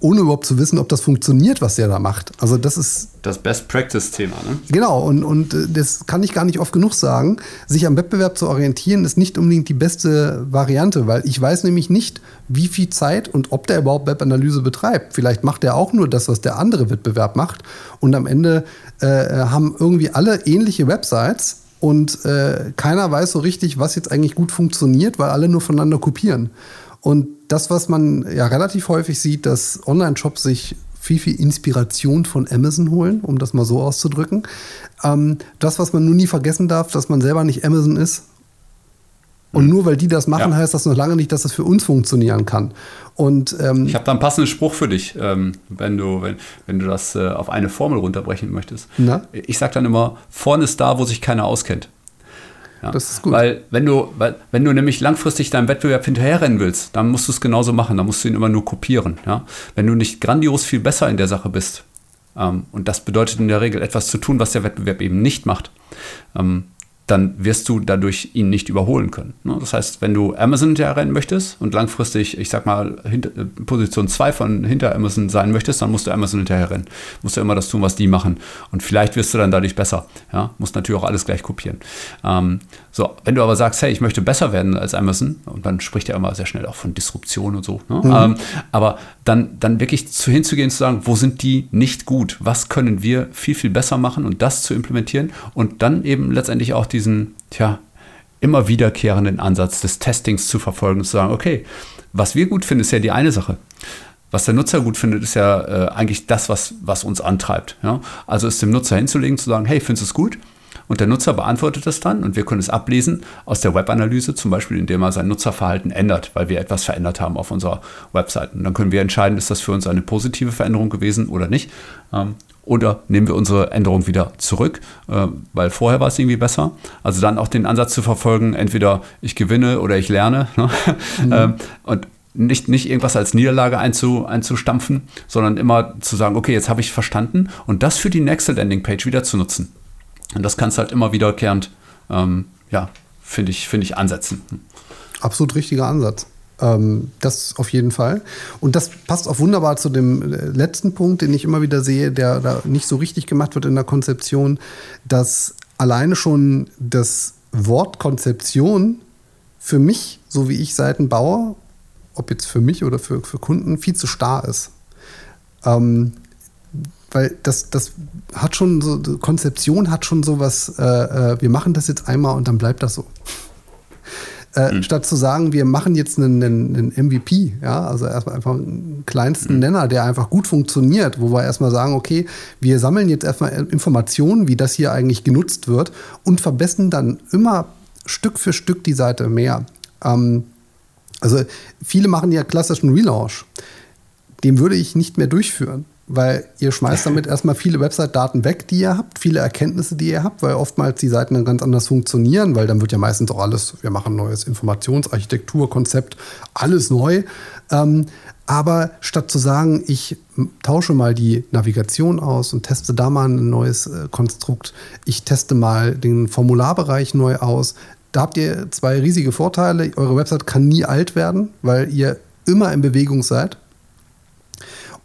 Ohne überhaupt zu wissen, ob das funktioniert, was der da macht. Also das ist das Best Practice Thema. Ne? Genau und und äh, das kann ich gar nicht oft genug sagen. Sich am Wettbewerb zu orientieren ist nicht unbedingt die beste Variante, weil ich weiß nämlich nicht, wie viel Zeit und ob der überhaupt Webanalyse betreibt. Vielleicht macht er auch nur das, was der andere Wettbewerb macht und am Ende äh, haben irgendwie alle ähnliche Websites und äh, keiner weiß so richtig, was jetzt eigentlich gut funktioniert, weil alle nur voneinander kopieren. Und das, was man ja relativ häufig sieht, dass Online-Shops sich viel, viel Inspiration von Amazon holen, um das mal so auszudrücken. Ähm, das, was man nur nie vergessen darf, dass man selber nicht Amazon ist. Und mhm. nur weil die das machen, ja. heißt das noch lange nicht, dass das für uns funktionieren kann. Und, ähm, ich habe da einen passenden Spruch für dich, ähm, wenn, du, wenn, wenn du das äh, auf eine Formel runterbrechen möchtest. Na? Ich sage dann immer, vorne ist da, wo sich keiner auskennt. Ja. Das ist gut. Weil wenn du, weil, wenn du nämlich langfristig deinem Wettbewerb hinterherrennen willst, dann musst du es genauso machen. Dann musst du ihn immer nur kopieren. Ja? Wenn du nicht grandios viel besser in der Sache bist, ähm, und das bedeutet in der Regel etwas zu tun, was der Wettbewerb eben nicht macht, ähm, dann wirst du dadurch ihn nicht überholen können. Ne? Das heißt, wenn du Amazon hinterrennen möchtest und langfristig, ich sag mal, äh, Position 2 von hinter Amazon sein möchtest, dann musst du Amazon hinterherrennen. Musst du immer das tun, was die machen. Und vielleicht wirst du dann dadurch besser. Ja? Musst natürlich auch alles gleich kopieren. Ähm, so, wenn du aber sagst, hey, ich möchte besser werden als Amazon, und dann spricht er immer sehr schnell auch von Disruption und so. Ne? Mhm. Ähm, aber dann, dann wirklich zu, hinzugehen, zu sagen, wo sind die nicht gut? Was können wir viel, viel besser machen und das zu implementieren und dann eben letztendlich auch die diesen, tja, immer wiederkehrenden Ansatz des Testings zu verfolgen und zu sagen, okay, was wir gut finden, ist ja die eine Sache. Was der Nutzer gut findet, ist ja äh, eigentlich das, was, was uns antreibt. Ja? Also es dem Nutzer hinzulegen, zu sagen, hey, findest du es gut? Und der Nutzer beantwortet das dann und wir können es ablesen aus der Webanalyse, zum Beispiel indem er sein Nutzerverhalten ändert, weil wir etwas verändert haben auf unserer Website. Und dann können wir entscheiden, ist das für uns eine positive Veränderung gewesen oder nicht. Oder nehmen wir unsere Änderung wieder zurück, äh, weil vorher war es irgendwie besser. Also dann auch den Ansatz zu verfolgen, entweder ich gewinne oder ich lerne. Ne? Mhm. [laughs] Ähm, und nicht, nicht irgendwas als Niederlage einzu, einzustampfen, sondern immer zu sagen, okay, jetzt habe ich verstanden und das für die nächste Landingpage wieder zu nutzen. Und das kannst du halt immer wiederkehrend, ähm, ja, finde ich, find ich, ansetzen. Absolut richtiger Ansatz. Ähm, das auf jeden Fall. Und das passt auch wunderbar zu dem äh, letzten Punkt, den ich immer wieder sehe, der da nicht so richtig gemacht wird in der Konzeption, dass alleine schon das Wort Konzeption für mich, so wie ich Seiten baue, ob jetzt für mich oder für, für Kunden, viel zu starr ist. Ähm, weil das, das hat schon so, Konzeption hat schon sowas, äh, äh, wir machen das jetzt einmal und dann bleibt das so. Äh, mhm. Statt zu sagen, wir machen jetzt einen, einen, einen, MVP, ja, also erstmal einfach einen kleinsten mhm. Nenner, der einfach gut funktioniert, wo wir erstmal sagen, okay, wir sammeln jetzt erstmal Informationen, wie das hier eigentlich genutzt wird und verbessern dann immer Stück für Stück die Seite mehr. Ähm, also viele machen ja klassischen Relaunch. Den würde ich nicht mehr durchführen weil ihr schmeißt damit [laughs] erstmal viele Website-Daten weg, die ihr habt, viele Erkenntnisse, die ihr habt, weil oftmals die Seiten dann ganz anders funktionieren, weil dann wird ja meistens auch alles, wir machen ein neues Informationsarchitekturkonzept, alles neu. Ähm, aber statt zu sagen, ich tausche mal die Navigation aus und teste da mal ein neues äh, Konstrukt, ich teste mal den Formularbereich neu aus, da habt ihr zwei riesige Vorteile. Eure Website kann nie alt werden, weil ihr immer in Bewegung seid.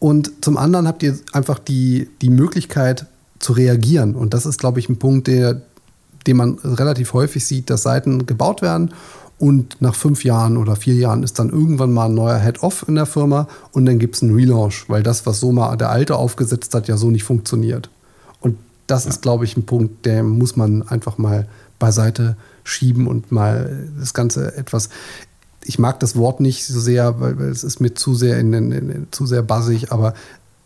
Und zum anderen habt ihr einfach die, die Möglichkeit zu reagieren. Und das ist, glaube ich, ein Punkt, der, den man relativ häufig sieht, dass Seiten gebaut werden und nach fünf Jahren oder vier Jahren ist dann irgendwann mal ein neuer Head-Off in der Firma und dann gibt es einen Relaunch, weil das, was so mal der Alte aufgesetzt hat, ja so nicht funktioniert. Und das ja. ist, glaube ich, ein Punkt, der muss man einfach mal beiseite schieben und mal das Ganze etwas ich mag das Wort nicht so sehr, weil, weil es ist mir zu sehr in, in, in, zu sehr bassig, aber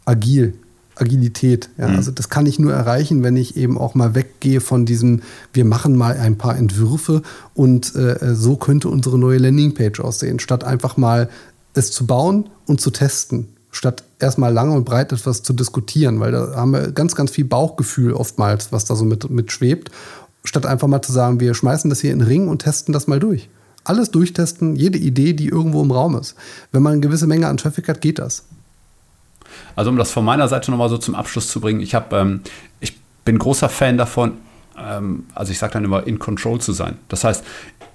agil, Agilität. Ja, mhm. Also das kann ich nur erreichen, wenn ich eben auch mal weggehe von diesem, wir machen mal ein paar Entwürfe und äh, so könnte unsere neue Landingpage aussehen, statt einfach mal es zu bauen und zu testen, statt erstmal lange und breit etwas zu diskutieren, weil da haben wir ganz, ganz viel Bauchgefühl oftmals, was da so mit, mit schwebt, statt einfach mal zu sagen, wir schmeißen das hier in den Ring und testen das mal durch alles durchtesten, jede Idee, die irgendwo im Raum ist. Wenn man eine gewisse Menge an Traffic hat, geht das. Also um das von meiner Seite nochmal so zum Abschluss zu bringen, ich, hab, ähm, ich bin großer Fan davon, ähm, also ich sage dann immer, in Control zu sein. Das heißt,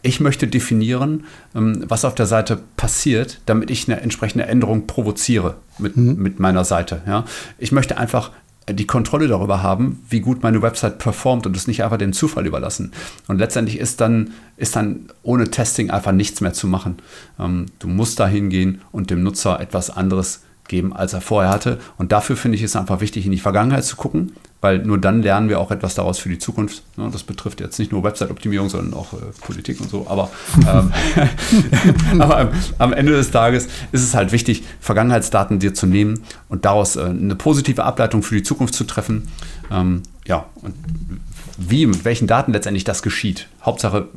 ich möchte definieren, ähm, was auf der Seite passiert, damit ich eine entsprechende Änderung provoziere mit, mhm. mit meiner Seite. Ja? Ich möchte einfach die Kontrolle darüber haben, wie gut meine Website performt und es nicht einfach dem Zufall überlassen. Und letztendlich ist dann, ist dann ohne Testing einfach nichts mehr zu machen. Ähm, du musst da hingehen und dem Nutzer etwas anderes geben, als er vorher hatte. Und dafür finde ich es einfach wichtig, in die Vergangenheit zu gucken, weil nur dann lernen wir auch etwas daraus für die Zukunft. Das betrifft jetzt nicht nur Website-Optimierung, sondern auch äh, Politik und so. Aber, ähm, [laughs] aber am, am, Ende des Tages ist es halt wichtig, Vergangenheitsdaten dir zu nehmen und daraus äh, eine positive Ableitung für die Zukunft zu treffen. Ähm, ja, und wie, mit welchen Daten letztendlich das geschieht. Hauptsache,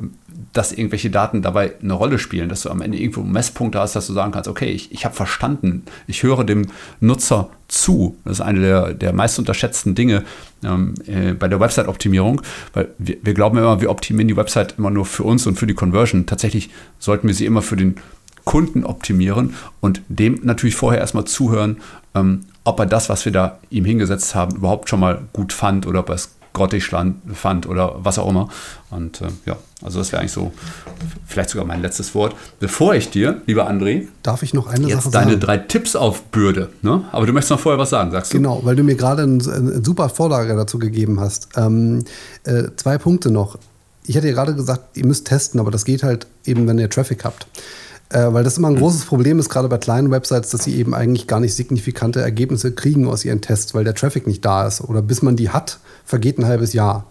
dass irgendwelche Daten dabei eine Rolle spielen, dass du am Ende irgendwo Messpunkte hast, dass du sagen kannst, okay, ich, ich habe verstanden, ich höre dem Nutzer zu. Das ist eine der, der meist unterschätzten Dinge ähm, äh, bei der Website-Optimierung, weil wir, wir glauben immer, wir optimieren die Website immer nur für uns und für die Conversion. Tatsächlich sollten wir sie immer für den Kunden optimieren und dem natürlich vorher erstmal zuhören, ähm, ob er das, was wir da ihm hingesetzt haben, überhaupt schon mal gut fand oder ob er es grottig fand oder was auch immer. Und äh, ja, also das wäre eigentlich so vielleicht sogar mein letztes Wort. Bevor ich dir, lieber André, darf ich noch eine jetzt Sache deine sagen? drei Tipps aufbürde. Ne? Aber du möchtest noch vorher was sagen, sagst du? Genau, weil du mir gerade eine, eine super Vorlage dazu gegeben hast. Ähm, äh, zwei Punkte noch. Ich hatte ja gerade gesagt, ihr müsst testen, aber das geht halt eben, wenn ihr Traffic habt. Äh, weil das immer ein großes Problem ist, gerade bei kleinen Websites, dass sie eben eigentlich gar nicht signifikante Ergebnisse kriegen aus ihren Tests, weil der Traffic nicht da ist. Oder bis man die hat, vergeht ein halbes Jahr.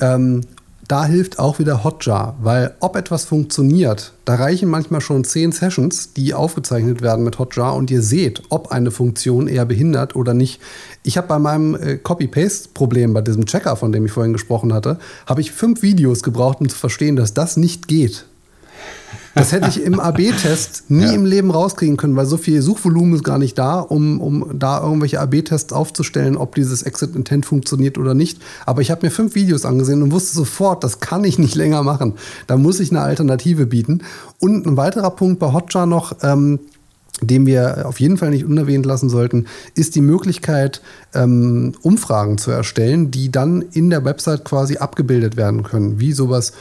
Ähm, da hilft auch wieder Hotjar, weil ob etwas funktioniert, da reichen manchmal schon zehn Sessions, die aufgezeichnet werden mit Hotjar und ihr seht, ob eine Funktion eher behindert oder nicht. Ich habe bei meinem äh, Copy-Paste-Problem, bei diesem Checker, von dem ich vorhin gesprochen hatte, habe ich fünf Videos gebraucht, um zu verstehen, dass das nicht geht. Das hätte ich im AB-Test nie ja. im Leben rauskriegen können, weil so viel Suchvolumen ist gar nicht da, um, um da irgendwelche AB-Tests aufzustellen, ob dieses Exit Intent funktioniert oder nicht. Aber ich habe mir fünf Videos angesehen und wusste sofort, das kann ich nicht länger machen. Da muss ich eine Alternative bieten. Und ein weiterer Punkt bei Hotjar noch, ähm, den wir auf jeden Fall nicht unerwähnt lassen sollten, ist die Möglichkeit, ähm, Umfragen zu erstellen, die dann in der Website quasi abgebildet werden können, wie sowas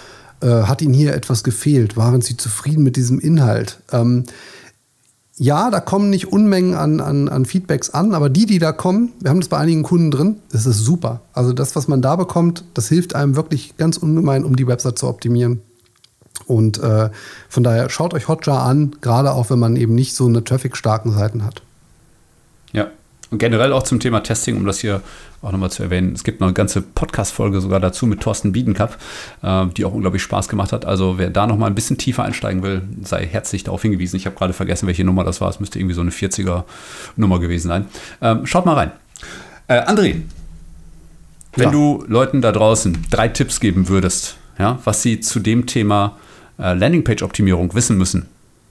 äh, hat Ihnen hier etwas gefehlt? Waren Sie zufrieden mit diesem Inhalt? Ähm, ja, da kommen nicht Unmengen an, an, an Feedbacks an, aber die, die da kommen, wir haben das bei einigen Kunden drin, das ist super. Also das, was man da bekommt, das hilft einem wirklich ganz ungemein, um die Website zu optimieren. Und äh, von daher schaut euch Hotjar an, gerade auch wenn man eben nicht so eine traffic-starken Seiten hat. Ja, und generell auch zum Thema Testing, um das hier auch nochmal zu erwähnen. Es gibt noch eine ganze Podcast-Folge sogar dazu mit Thorsten Biedenkap, äh, die auch unglaublich Spaß gemacht hat. Also wer da nochmal ein bisschen tiefer einsteigen will, sei herzlich darauf hingewiesen. Ich habe gerade vergessen, welche Nummer das war. Es müsste irgendwie so eine 40er-Nummer gewesen sein. Ähm, schaut mal rein. Äh, André, wenn ja. du Leuten da draußen drei Tipps geben würdest, ja, was sie zu dem Thema äh, Landingpage-Optimierung wissen müssen,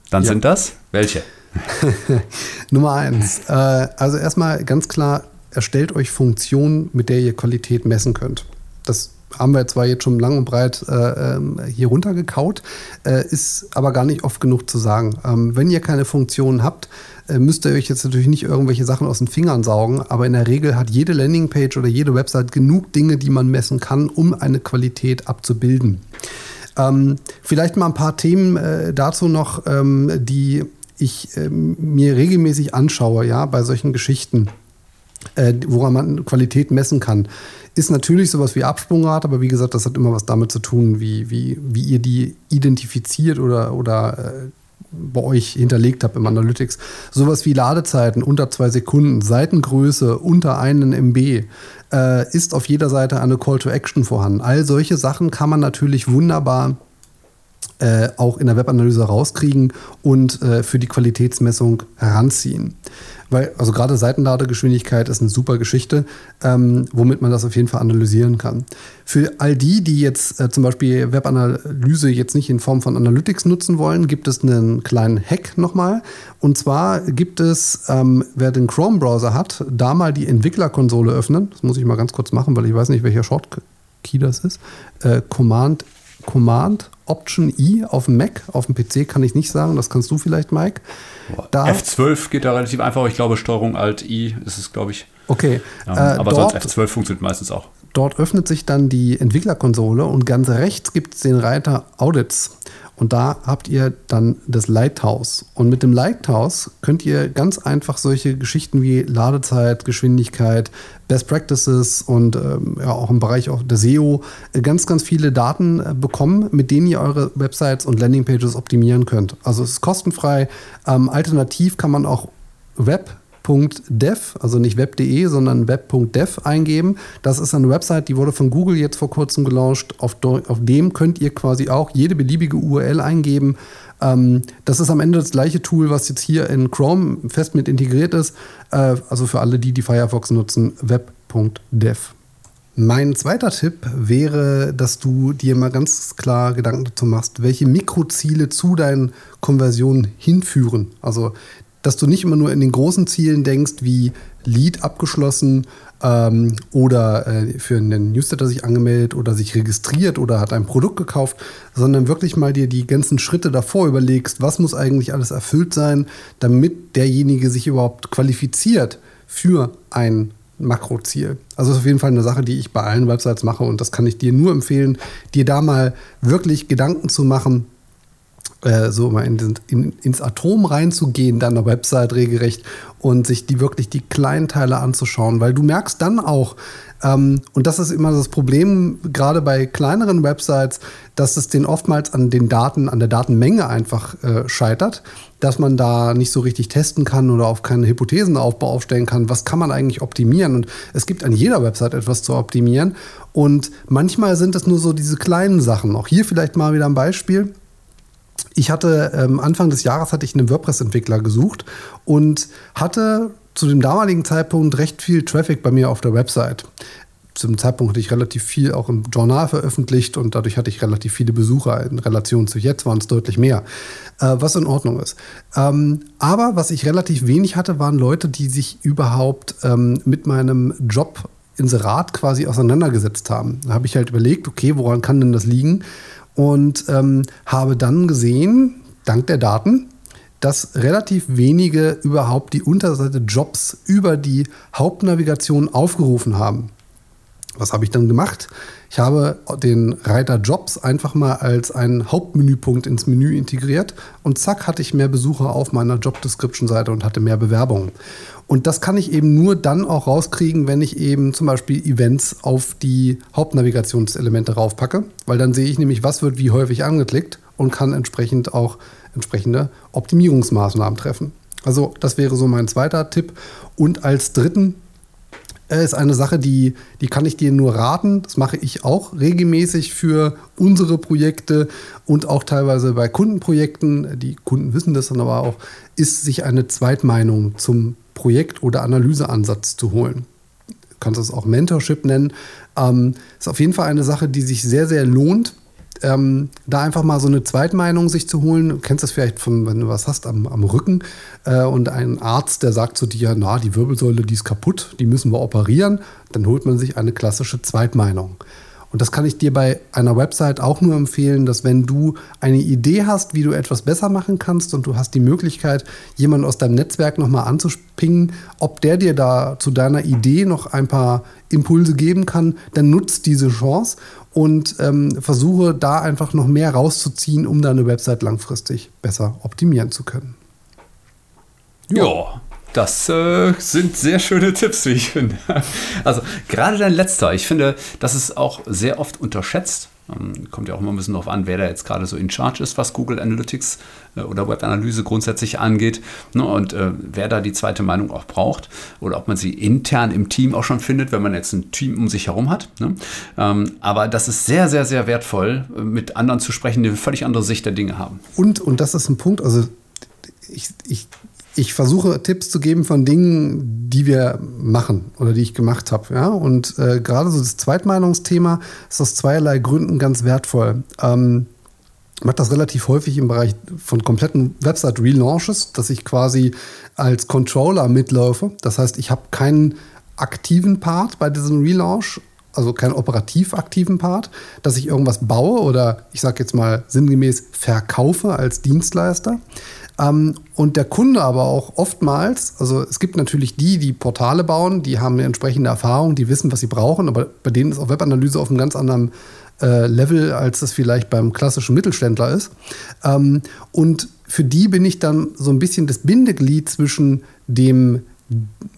dann ja. sind das welche? [laughs] Nummer eins. Äh, also erstmal ganz klar, erstellt euch Funktionen, mit der ihr Qualität messen könnt. Das haben wir zwar jetzt schon lang und breit äh, ähm, hier runtergekaut, äh, ist aber gar nicht oft genug zu sagen. Ähm, wenn ihr keine Funktionen habt, äh, müsst ihr euch jetzt natürlich nicht irgendwelche Sachen aus den Fingern saugen, aber in der Regel hat jede Landingpage oder jede Website genug Dinge, die man messen kann, um eine Qualität abzubilden. Ähm, vielleicht mal ein paar Themen äh, dazu noch, ähm, die ich ähm, mir regelmäßig anschaue, ja, bei solchen Geschichten, äh, woran man Qualität messen kann, ist natürlich sowas wie Absprungrate, aber wie gesagt, das hat immer was damit zu tun, wie, wie, wie ihr die identifiziert oder, oder äh, bei euch hinterlegt habt im Analytics. Sowas wie Ladezeiten unter zwei Sekunden, Seitengröße unter einen MB, äh, ist auf jeder Seite eine Call to Action vorhanden. All solche Sachen kann man natürlich wunderbar äh, auch in der Webanalyse rauskriegen und äh, für die Qualitätsmessung heranziehen. Weil, also gerade Seitenladegeschwindigkeit ist eine super Geschichte, ähm, womit man das auf jeden Fall analysieren kann. Für all die, die jetzt äh, zum Beispiel Webanalyse jetzt nicht in Form von Analytics nutzen wollen, gibt es einen kleinen Hack nochmal. Und zwar gibt es, ähm, wer den Chrome-Browser hat, da mal die Entwicklerkonsole öffnen. Das muss ich mal ganz kurz machen, weil ich weiß nicht, welcher Shortkey das ist. Äh, Command Command Option I auf dem Mac, auf dem PC kann ich nicht sagen, das kannst du vielleicht, Mike. Da, F12 geht da relativ einfach, ich glaube Steuerung Alt I ist es, glaube ich. Okay. Ähm, äh, aber dort, sonst F12 funktioniert meistens auch. Dort öffnet sich dann die Entwicklerkonsole und ganz rechts gibt es den Reiter Audits. Und da habt ihr dann das Lighthouse. Und mit dem Lighthouse könnt ihr ganz einfach solche Geschichten wie Ladezeit, Geschwindigkeit, Best Practices und ähm, ja, auch im Bereich auch der SEO äh, ganz, ganz viele Daten äh, bekommen, mit denen ihr eure Websites und Landingpages optimieren könnt. Also es ist kostenfrei. Ähm, alternativ kann man auch Web web.dev, also nicht web.de, sondern web.dev eingeben. Das ist eine Website, die wurde von Google jetzt vor kurzem gelauncht. Auf, auf dem könnt ihr quasi auch jede beliebige URL eingeben. Ähm, das ist am Ende das gleiche Tool, was jetzt hier in Chrome fest mit integriert ist. Äh, also für alle, die die Firefox nutzen, web.dev. Mein zweiter Tipp wäre, dass du dir mal ganz klar Gedanken dazu machst, welche Mikroziele zu deinen Konversionen hinführen. Also dass du nicht immer nur in den großen Zielen denkst, wie Lead abgeschlossen ähm, oder äh, für einen Newsletter sich angemeldet oder sich registriert oder hat ein Produkt gekauft, sondern wirklich mal dir die ganzen Schritte davor überlegst, was muss eigentlich alles erfüllt sein, damit derjenige sich überhaupt qualifiziert für ein Makroziel. Also ist auf jeden Fall eine Sache, die ich bei allen Websites mache und das kann ich dir nur empfehlen, dir da mal wirklich Gedanken zu machen, äh, so mal in, in, ins Atom reinzugehen, deiner Website regelrecht und sich die wirklich die kleinen Teile anzuschauen, weil du merkst dann auch, ähm, und das ist immer das Problem, gerade bei kleineren Websites, dass es den oftmals an den Daten, an der Datenmenge einfach äh, scheitert, dass man da nicht so richtig testen kann oder auf keinen Hypothesenaufbau aufstellen kann, was kann man eigentlich optimieren. Und es gibt an jeder Website etwas zu optimieren. Und manchmal sind es nur so diese kleinen Sachen. Auch hier vielleicht mal wieder ein Beispiel ich hatte ähm, Anfang des Jahres hatte ich einen WordPress-Entwickler gesucht und hatte zu dem damaligen Zeitpunkt recht viel Traffic bei mir auf der Website. Zum Zeitpunkt hatte ich relativ viel auch im Journal veröffentlicht und dadurch hatte ich relativ viele Besucher. In Relation zu jetzt waren es deutlich mehr, äh, was in Ordnung ist. Ähm, aber was ich relativ wenig hatte, waren Leute, die sich überhaupt ähm, mit meinem Job Inserat quasi auseinandergesetzt haben. Da habe ich halt überlegt, okay, woran kann denn das liegen? Und ähm, habe dann gesehen, dank der Daten, dass relativ wenige überhaupt die Unterseite Jobs über die Hauptnavigation aufgerufen haben. Was habe ich dann gemacht? Ich habe den Reiter Jobs einfach mal als einen Hauptmenüpunkt ins Menü integriert und zack hatte ich mehr Besucher auf meiner Job Description Seite und hatte mehr Bewerbungen. Und das kann ich eben nur dann auch rauskriegen, wenn ich eben zum Beispiel Events auf die Hauptnavigationselemente raufpacke, weil dann sehe ich nämlich, was wird wie häufig angeklickt und kann entsprechend auch entsprechende Optimierungsmaßnahmen treffen. Also das wäre so mein zweiter Tipp. Und als dritten ist eine Sache, die, die kann ich dir nur raten. Das mache ich auch regelmäßig für unsere Projekte und auch teilweise bei Kundenprojekten. Die Kunden wissen das dann aber auch, ist sich eine Zweitmeinung zum Projekt- oder Analyseansatz zu holen. Du kannst es auch Mentorship nennen. Ähm, ist auf jeden Fall eine Sache, die sich sehr, sehr lohnt. Ähm, da einfach mal so eine Zweitmeinung sich zu holen. Du kennst das vielleicht von, wenn du was hast am, am Rücken äh, und ein Arzt, der sagt zu dir, na, die Wirbelsäule, die ist kaputt, die müssen wir operieren, dann holt man sich eine klassische Zweitmeinung. Und das kann ich dir bei einer Website auch nur empfehlen, dass wenn du eine Idee hast, wie du etwas besser machen kannst und du hast die Möglichkeit, jemanden aus deinem Netzwerk nochmal anzuspingen, ob der dir da zu deiner Idee noch ein paar Impulse geben kann, dann nutzt diese Chance und ähm, versuche da einfach noch mehr rauszuziehen, um deine Website langfristig besser optimieren zu können. Ja, das äh, sind sehr schöne Tipps, wie ich finde. [laughs] Also gerade dein letzter, ich finde, das ist auch sehr oft unterschätzt. Ähm, kommt ja auch immer ein bisschen darauf an, wer da jetzt gerade so in Charge ist, was Google Analytics äh, oder Webanalyse grundsätzlich angeht. Ne, und äh, wer da die zweite Meinung auch braucht oder ob man sie intern im Team auch schon findet, wenn man jetzt ein Team um sich herum hat. Ne? Ähm, aber das ist sehr, sehr, sehr wertvoll, äh, mit anderen zu sprechen, die eine völlig andere Sicht der Dinge haben. Und, und das ist ein Punkt, also ich, ich ich versuche Tipps zu geben von Dingen, die wir machen oder die ich gemacht habe. Ja? Und äh, gerade so das Zweitmeinungsthema ist aus zweierlei Gründen ganz wertvoll. Ähm, ich mache das relativ häufig im Bereich von kompletten Website-Relaunches, dass ich quasi als Controller mitlaufe. Das heißt, ich habe keinen aktiven Part bei diesem Relaunch, also keinen operativ aktiven Part, dass ich irgendwas baue oder ich sage jetzt mal sinngemäß verkaufe als Dienstleister, und der Kunde aber auch oftmals, also es gibt natürlich die, die Portale bauen, die haben eine entsprechende Erfahrung, die wissen, was sie brauchen, aber bei denen ist auch Webanalyse auf einem ganz anderen äh, Level, als das vielleicht beim klassischen Mittelständler ist. Ähm, und für die bin ich dann so ein bisschen das Bindeglied zwischen dem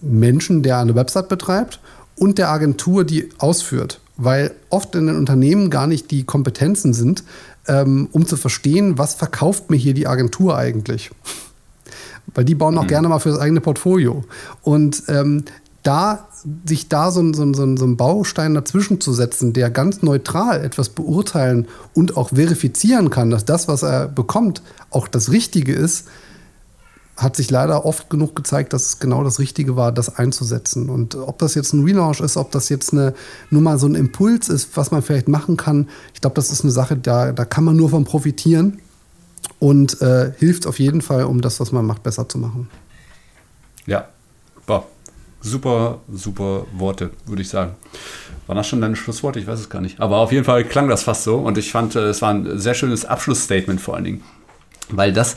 Menschen, der eine Website betreibt, und der Agentur, die ausführt. Weil oft in den Unternehmen gar nicht die Kompetenzen sind, ähm, um zu verstehen, was verkauft mir hier die Agentur eigentlich. Weil die bauen auch mhm. gerne mal für das eigene Portfolio. Und ähm, da sich da so, so, so, so einen Baustein dazwischen zu setzen, der ganz neutral etwas beurteilen und auch verifizieren kann, dass das, was er bekommt, auch das Richtige ist, hat sich leider oft genug gezeigt, dass es genau das Richtige war, das einzusetzen. Und ob das jetzt ein Relaunch ist, ob das jetzt eine, nur mal so ein Impuls ist, was man vielleicht machen kann, ich glaube, das ist eine Sache, da, da kann man nur von profitieren und äh, hilft auf jeden Fall, um das, was man macht, besser zu machen. Ja, boah. super, super Worte, würde ich sagen. War das schon dein Schlusswort? Ich weiß es gar nicht. Aber auf jeden Fall klang das fast so und ich fand, äh, es war ein sehr schönes Abschlussstatement vor allen Dingen. Weil das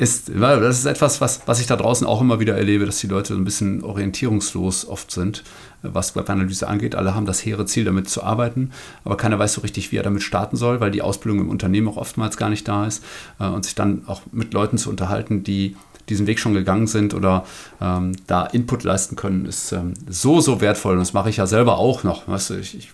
ist, das ist etwas, was, was ich da draußen auch immer wieder erlebe, dass die Leute so ein bisschen orientierungslos oft sind, was Webanalyse angeht. Alle haben das hehre Ziel, damit zu arbeiten, aber keiner weiß so richtig, wie er damit starten soll, weil die Ausbildung im Unternehmen auch oftmals gar nicht da ist äh, und sich dann auch mit Leuten zu unterhalten, die diesen Weg schon gegangen sind oder ähm, da Input leisten können, ist ähm, so, so wertvoll. Und das mache ich ja selber auch noch. Weißt du, ich, ich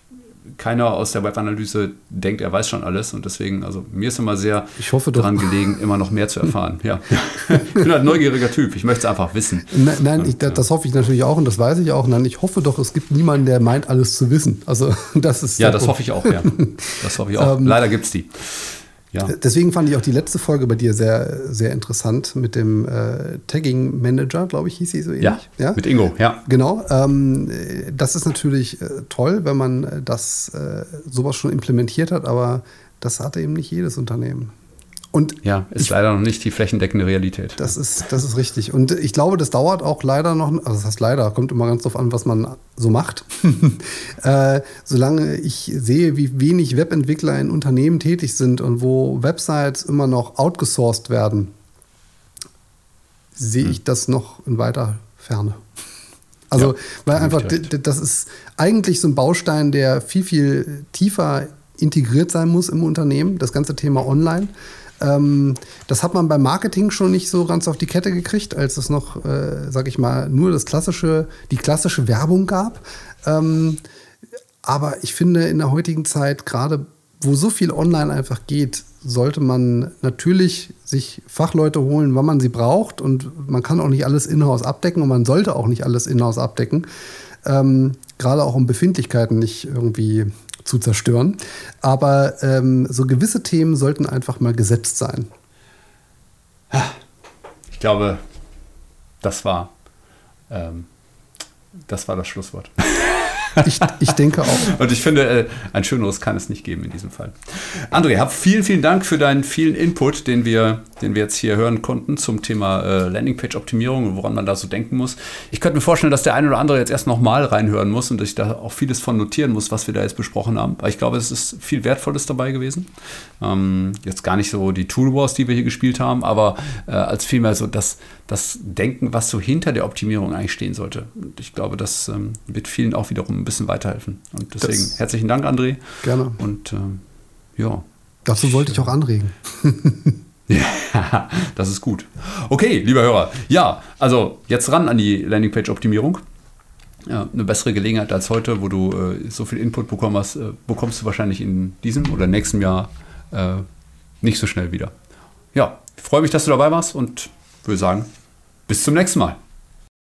keiner aus der Webanalyse denkt, er weiß schon alles. Und deswegen, also mir ist immer sehr daran gelegen, immer noch mehr zu erfahren. [laughs] ja. Ich bin halt ein neugieriger Typ. Ich möchte es einfach wissen. Nein, nein ich, das, das hoffe ich natürlich auch und das weiß ich auch. Nein, ich hoffe doch, es gibt niemanden, der meint, alles zu wissen. Also [laughs] das ist. Ja, das Punkt. hoffe ich auch, ja. [laughs] Das hoffe ich auch. Ähm, Leider gibt es die. Ja. Deswegen fand ich auch die letzte Folge bei dir sehr, sehr interessant mit dem äh, Tagging Manager, glaube ich, hieß sie so ähnlich. Ja, ja? mit Ingo, ja. Genau. Ähm, das ist natürlich äh, toll, wenn man das äh, sowas schon implementiert hat, aber das hatte eben nicht jedes Unternehmen. Und ja, ist ich, leider noch nicht die flächendeckende Realität. Das ist, das ist richtig. Und ich glaube, das dauert auch leider noch, also das heißt leider, kommt immer ganz drauf an, was man so macht. [laughs] äh, solange ich sehe, wie wenig Webentwickler in Unternehmen tätig sind und wo Websites immer noch outgesourced werden, sehe hm. ich das noch in weiter Ferne. Also, ja, weil einfach, das ist eigentlich so ein Baustein, der viel, viel tiefer integriert sein muss im Unternehmen, das ganze Thema Online. Ähm, das hat man beim Marketing schon nicht so ganz auf die Kette gekriegt, als es noch, äh, sag ich mal, nur das klassische, die klassische Werbung gab. Ähm, aber ich finde, in der heutigen Zeit, gerade wo so viel online einfach geht, sollte man natürlich sich Fachleute holen, wann man sie braucht. Und man kann auch nicht alles in-house abdecken und man sollte auch nicht alles in-house abdecken. Ähm, gerade auch um Befindlichkeiten nicht irgendwie zu zerstören. Aber ähm, so gewisse Themen sollten einfach mal gesetzt sein. Ich glaube, das war, ähm, das war das Schlusswort. Ich, ich denke auch. Und ich finde, äh, ein schöneres kann es nicht geben in diesem Fall. André, hab vielen, vielen Dank für deinen vielen Input, den wir, den wir jetzt hier hören konnten zum Thema äh, Landingpage-Optimierung und woran man da so denken muss. Ich könnte mir vorstellen, dass der eine oder andere jetzt erst nochmal reinhören muss und dass ich da auch vieles von notieren muss, was wir da jetzt besprochen haben. Aber ich glaube, es ist viel Wertvolles dabei gewesen. Ähm, jetzt gar nicht so die Tool Wars, die wir hier gespielt haben, aber äh, als vielmehr so das, das Denken, was so hinter der Optimierung eigentlich stehen sollte. Und ich glaube, das ähm, wird vielen auch wiederum bisschen weiterhelfen. Und deswegen das herzlichen Dank, André. Gerne. Und ähm, ja. Dazu wollte ich auch anregen. [laughs] ja, das ist gut. Okay, lieber Hörer. Ja, also jetzt ran an die Landingpage-Optimierung. Ja, eine bessere Gelegenheit als heute, wo du äh, so viel Input bekommen hast, äh, bekommst du wahrscheinlich in diesem oder nächsten Jahr äh, nicht so schnell wieder. Ja, ich freue mich, dass du dabei warst und würde sagen, bis zum nächsten Mal.